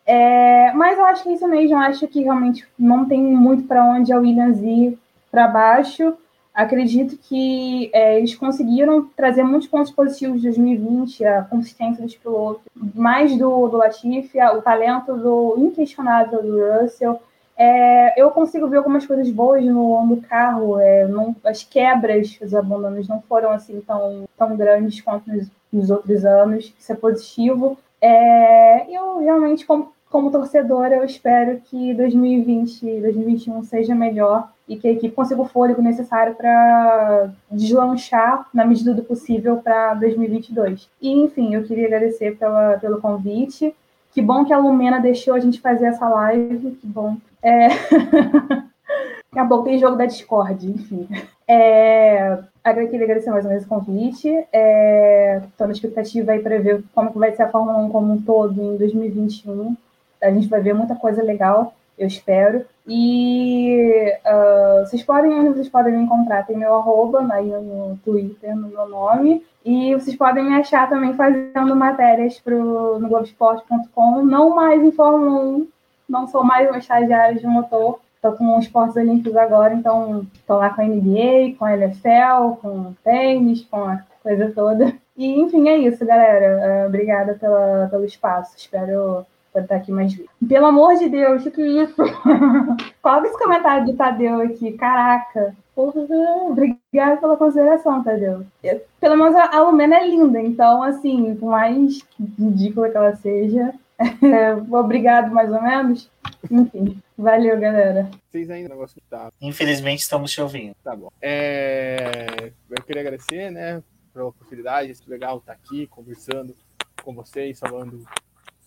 Speaker 3: É, mas eu acho que é isso mesmo. Eu acho que realmente não tem muito para onde a Williams ir para baixo acredito que é, eles conseguiram trazer muitos pontos positivos de 2020, a consistência dos pilotos, mais do, do Latifi, o talento do inquestionável do Russell. É, eu consigo ver algumas coisas boas no, no carro, é, não, as quebras, os abandonos não foram assim tão, tão grandes quanto nos, nos outros anos, isso é positivo. É, eu realmente, como, como torcedora, eu espero que 2020 e 2021 seja melhor e que a equipe consiga o fôlego necessário para deslanchar na medida do possível para 2022. E, enfim, eu queria agradecer pela, pelo convite. Que bom que a Lumena deixou a gente fazer essa live, que bom. É... [laughs] Acabou, tem jogo da Discord, enfim. É... Queria agradecer mais uma vez o convite. Estou é... na expectativa aí para ver como vai ser a Fórmula 1 como um todo em 2021. A gente vai ver muita coisa legal eu espero. E uh, vocês podem, vocês podem me encontrar, tem meu arroba aí no Twitter, no meu nome. E vocês podem me achar também fazendo matérias pro, no Globoesporte.com, não mais em Fórmula 1, não sou mais uma estagiária de motor, estou com os esportes olímpicos agora, então estou lá com a NBA, com a NFL, com tênis, com a coisa toda. E enfim, é isso, galera. Uh, obrigada pela, pelo espaço. Espero Pode estar aqui mais vezes. Pelo amor de Deus, o que é isso? [laughs] Coloca esse comentário do Tadeu aqui. Caraca. Porra, obrigada pela consideração, Tadeu. Eu, pelo menos a, a Lumena é linda, então, assim, por mais ridícula que ela seja, [laughs] é, obrigado, mais ou menos. Enfim, valeu, galera.
Speaker 5: Vocês ainda não gostam tá.
Speaker 1: Infelizmente, estamos te ouvindo.
Speaker 5: Tá bom. É... Eu queria agradecer, né, pela oportunidade. É legal estar aqui conversando com vocês, falando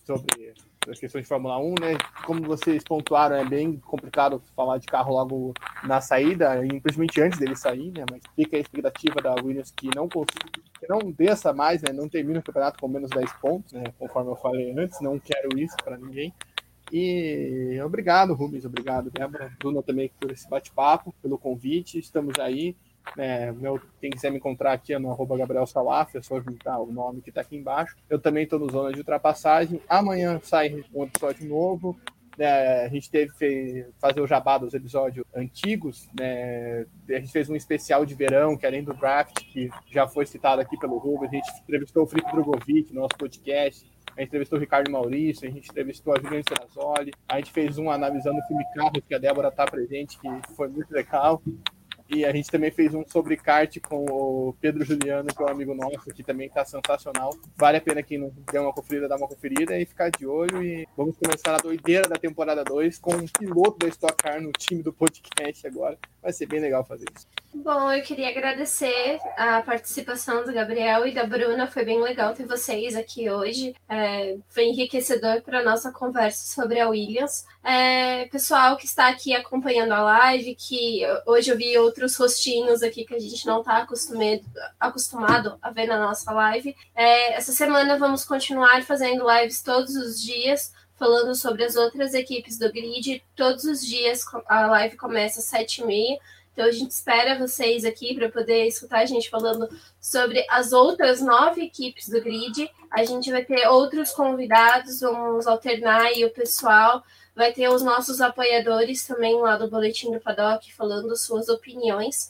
Speaker 5: sobre
Speaker 4: das questões de Fórmula 1, né? Como vocês pontuaram, é bem complicado falar de carro logo na saída, infelizmente antes dele sair, né? Mas fica a expectativa da Williams que não que não desça mais, né? Não termine o campeonato com menos 10 pontos, né? Conforme eu falei antes, não quero isso para ninguém. E obrigado, Rubens, obrigado, Débora, Bruna também por esse bate-papo, pelo convite. Estamos aí. É, meu, quem quiser me encontrar aqui é no arroba Gabriel Salaf, é só juntar o nome que está aqui embaixo. Eu também estou no Zona de Ultrapassagem. Amanhã sai um episódio novo. É, a gente teve que fazer o jabá dos episódios antigos. Né? A gente fez um especial de verão, que além do draft, que já foi citado aqui pelo Rubens, a gente entrevistou o Felipe Drogovic no nosso podcast. A gente entrevistou o Ricardo Maurício, a gente entrevistou a Juliana Serrazoli, a gente fez um analisando o filme Carros, que a Débora está presente, que foi muito legal. E a gente também fez um sobre kart com o Pedro Juliano, que é um amigo nosso, que também está sensacional. Vale a pena quem não der uma conferida, dar uma conferida e ficar de olho. E vamos começar a doideira da temporada 2 com um piloto da Stock Car no time do podcast agora. Vai ser bem legal fazer isso.
Speaker 2: Bom, eu queria agradecer a participação do Gabriel e da Bruna. Foi bem legal ter vocês aqui hoje. É, foi enriquecedor para a nossa conversa sobre a Williams. É, pessoal que está aqui acompanhando a live, que hoje eu vi outros rostinhos aqui que a gente não está acostumado, a ver na nossa live. É, essa semana vamos continuar fazendo lives todos os dias falando sobre as outras equipes do grid. Todos os dias a live começa às sete e meia. Então a gente espera vocês aqui para poder escutar a gente falando sobre as outras nove equipes do grid. A gente vai ter outros convidados, vamos alternar aí o pessoal. Vai ter os nossos apoiadores também lá do Boletim do Paddock falando suas opiniões.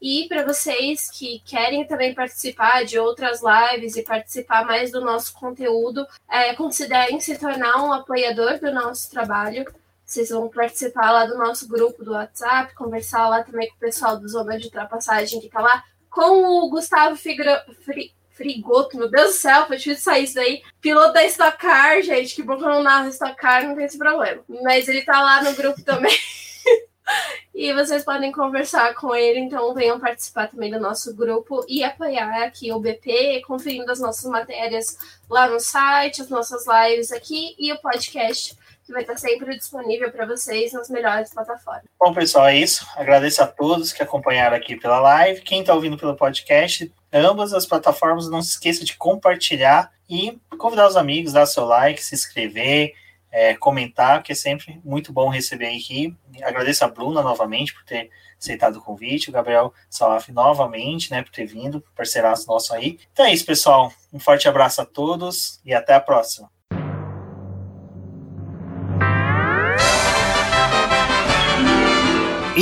Speaker 2: E para vocês que querem também participar de outras lives e participar mais do nosso conteúdo, é, considerem se tornar um apoiador do nosso trabalho. Vocês vão participar lá do nosso grupo do WhatsApp, conversar lá também com o pessoal do Zona de Ultrapassagem que está lá, com o Gustavo. Fri... Frigoto, meu Deus do céu, foi difícil sair isso daí. Piloto da Stock Car, gente, que bom que eu não narro Stock Car, não tem esse problema. Mas ele tá lá no grupo também. [laughs] e vocês podem conversar com ele, então venham participar também do nosso grupo e apoiar aqui o BP, conferindo as nossas matérias lá no site, as nossas lives aqui e o podcast que vai estar sempre disponível para vocês nas melhores plataformas.
Speaker 1: Bom, pessoal, é isso. Agradeço a todos que acompanharam aqui pela live. Quem está ouvindo pelo podcast, ambas as plataformas, não se esqueça de compartilhar e convidar os amigos, dar seu like, se inscrever, é, comentar, que é sempre muito bom receber aqui. Agradeço a Bruna novamente por ter aceitado o convite, o Gabriel Salaf novamente, né, por ter vindo, parceiraço nosso aí. Então é isso, pessoal. Um forte abraço a todos e até a próxima.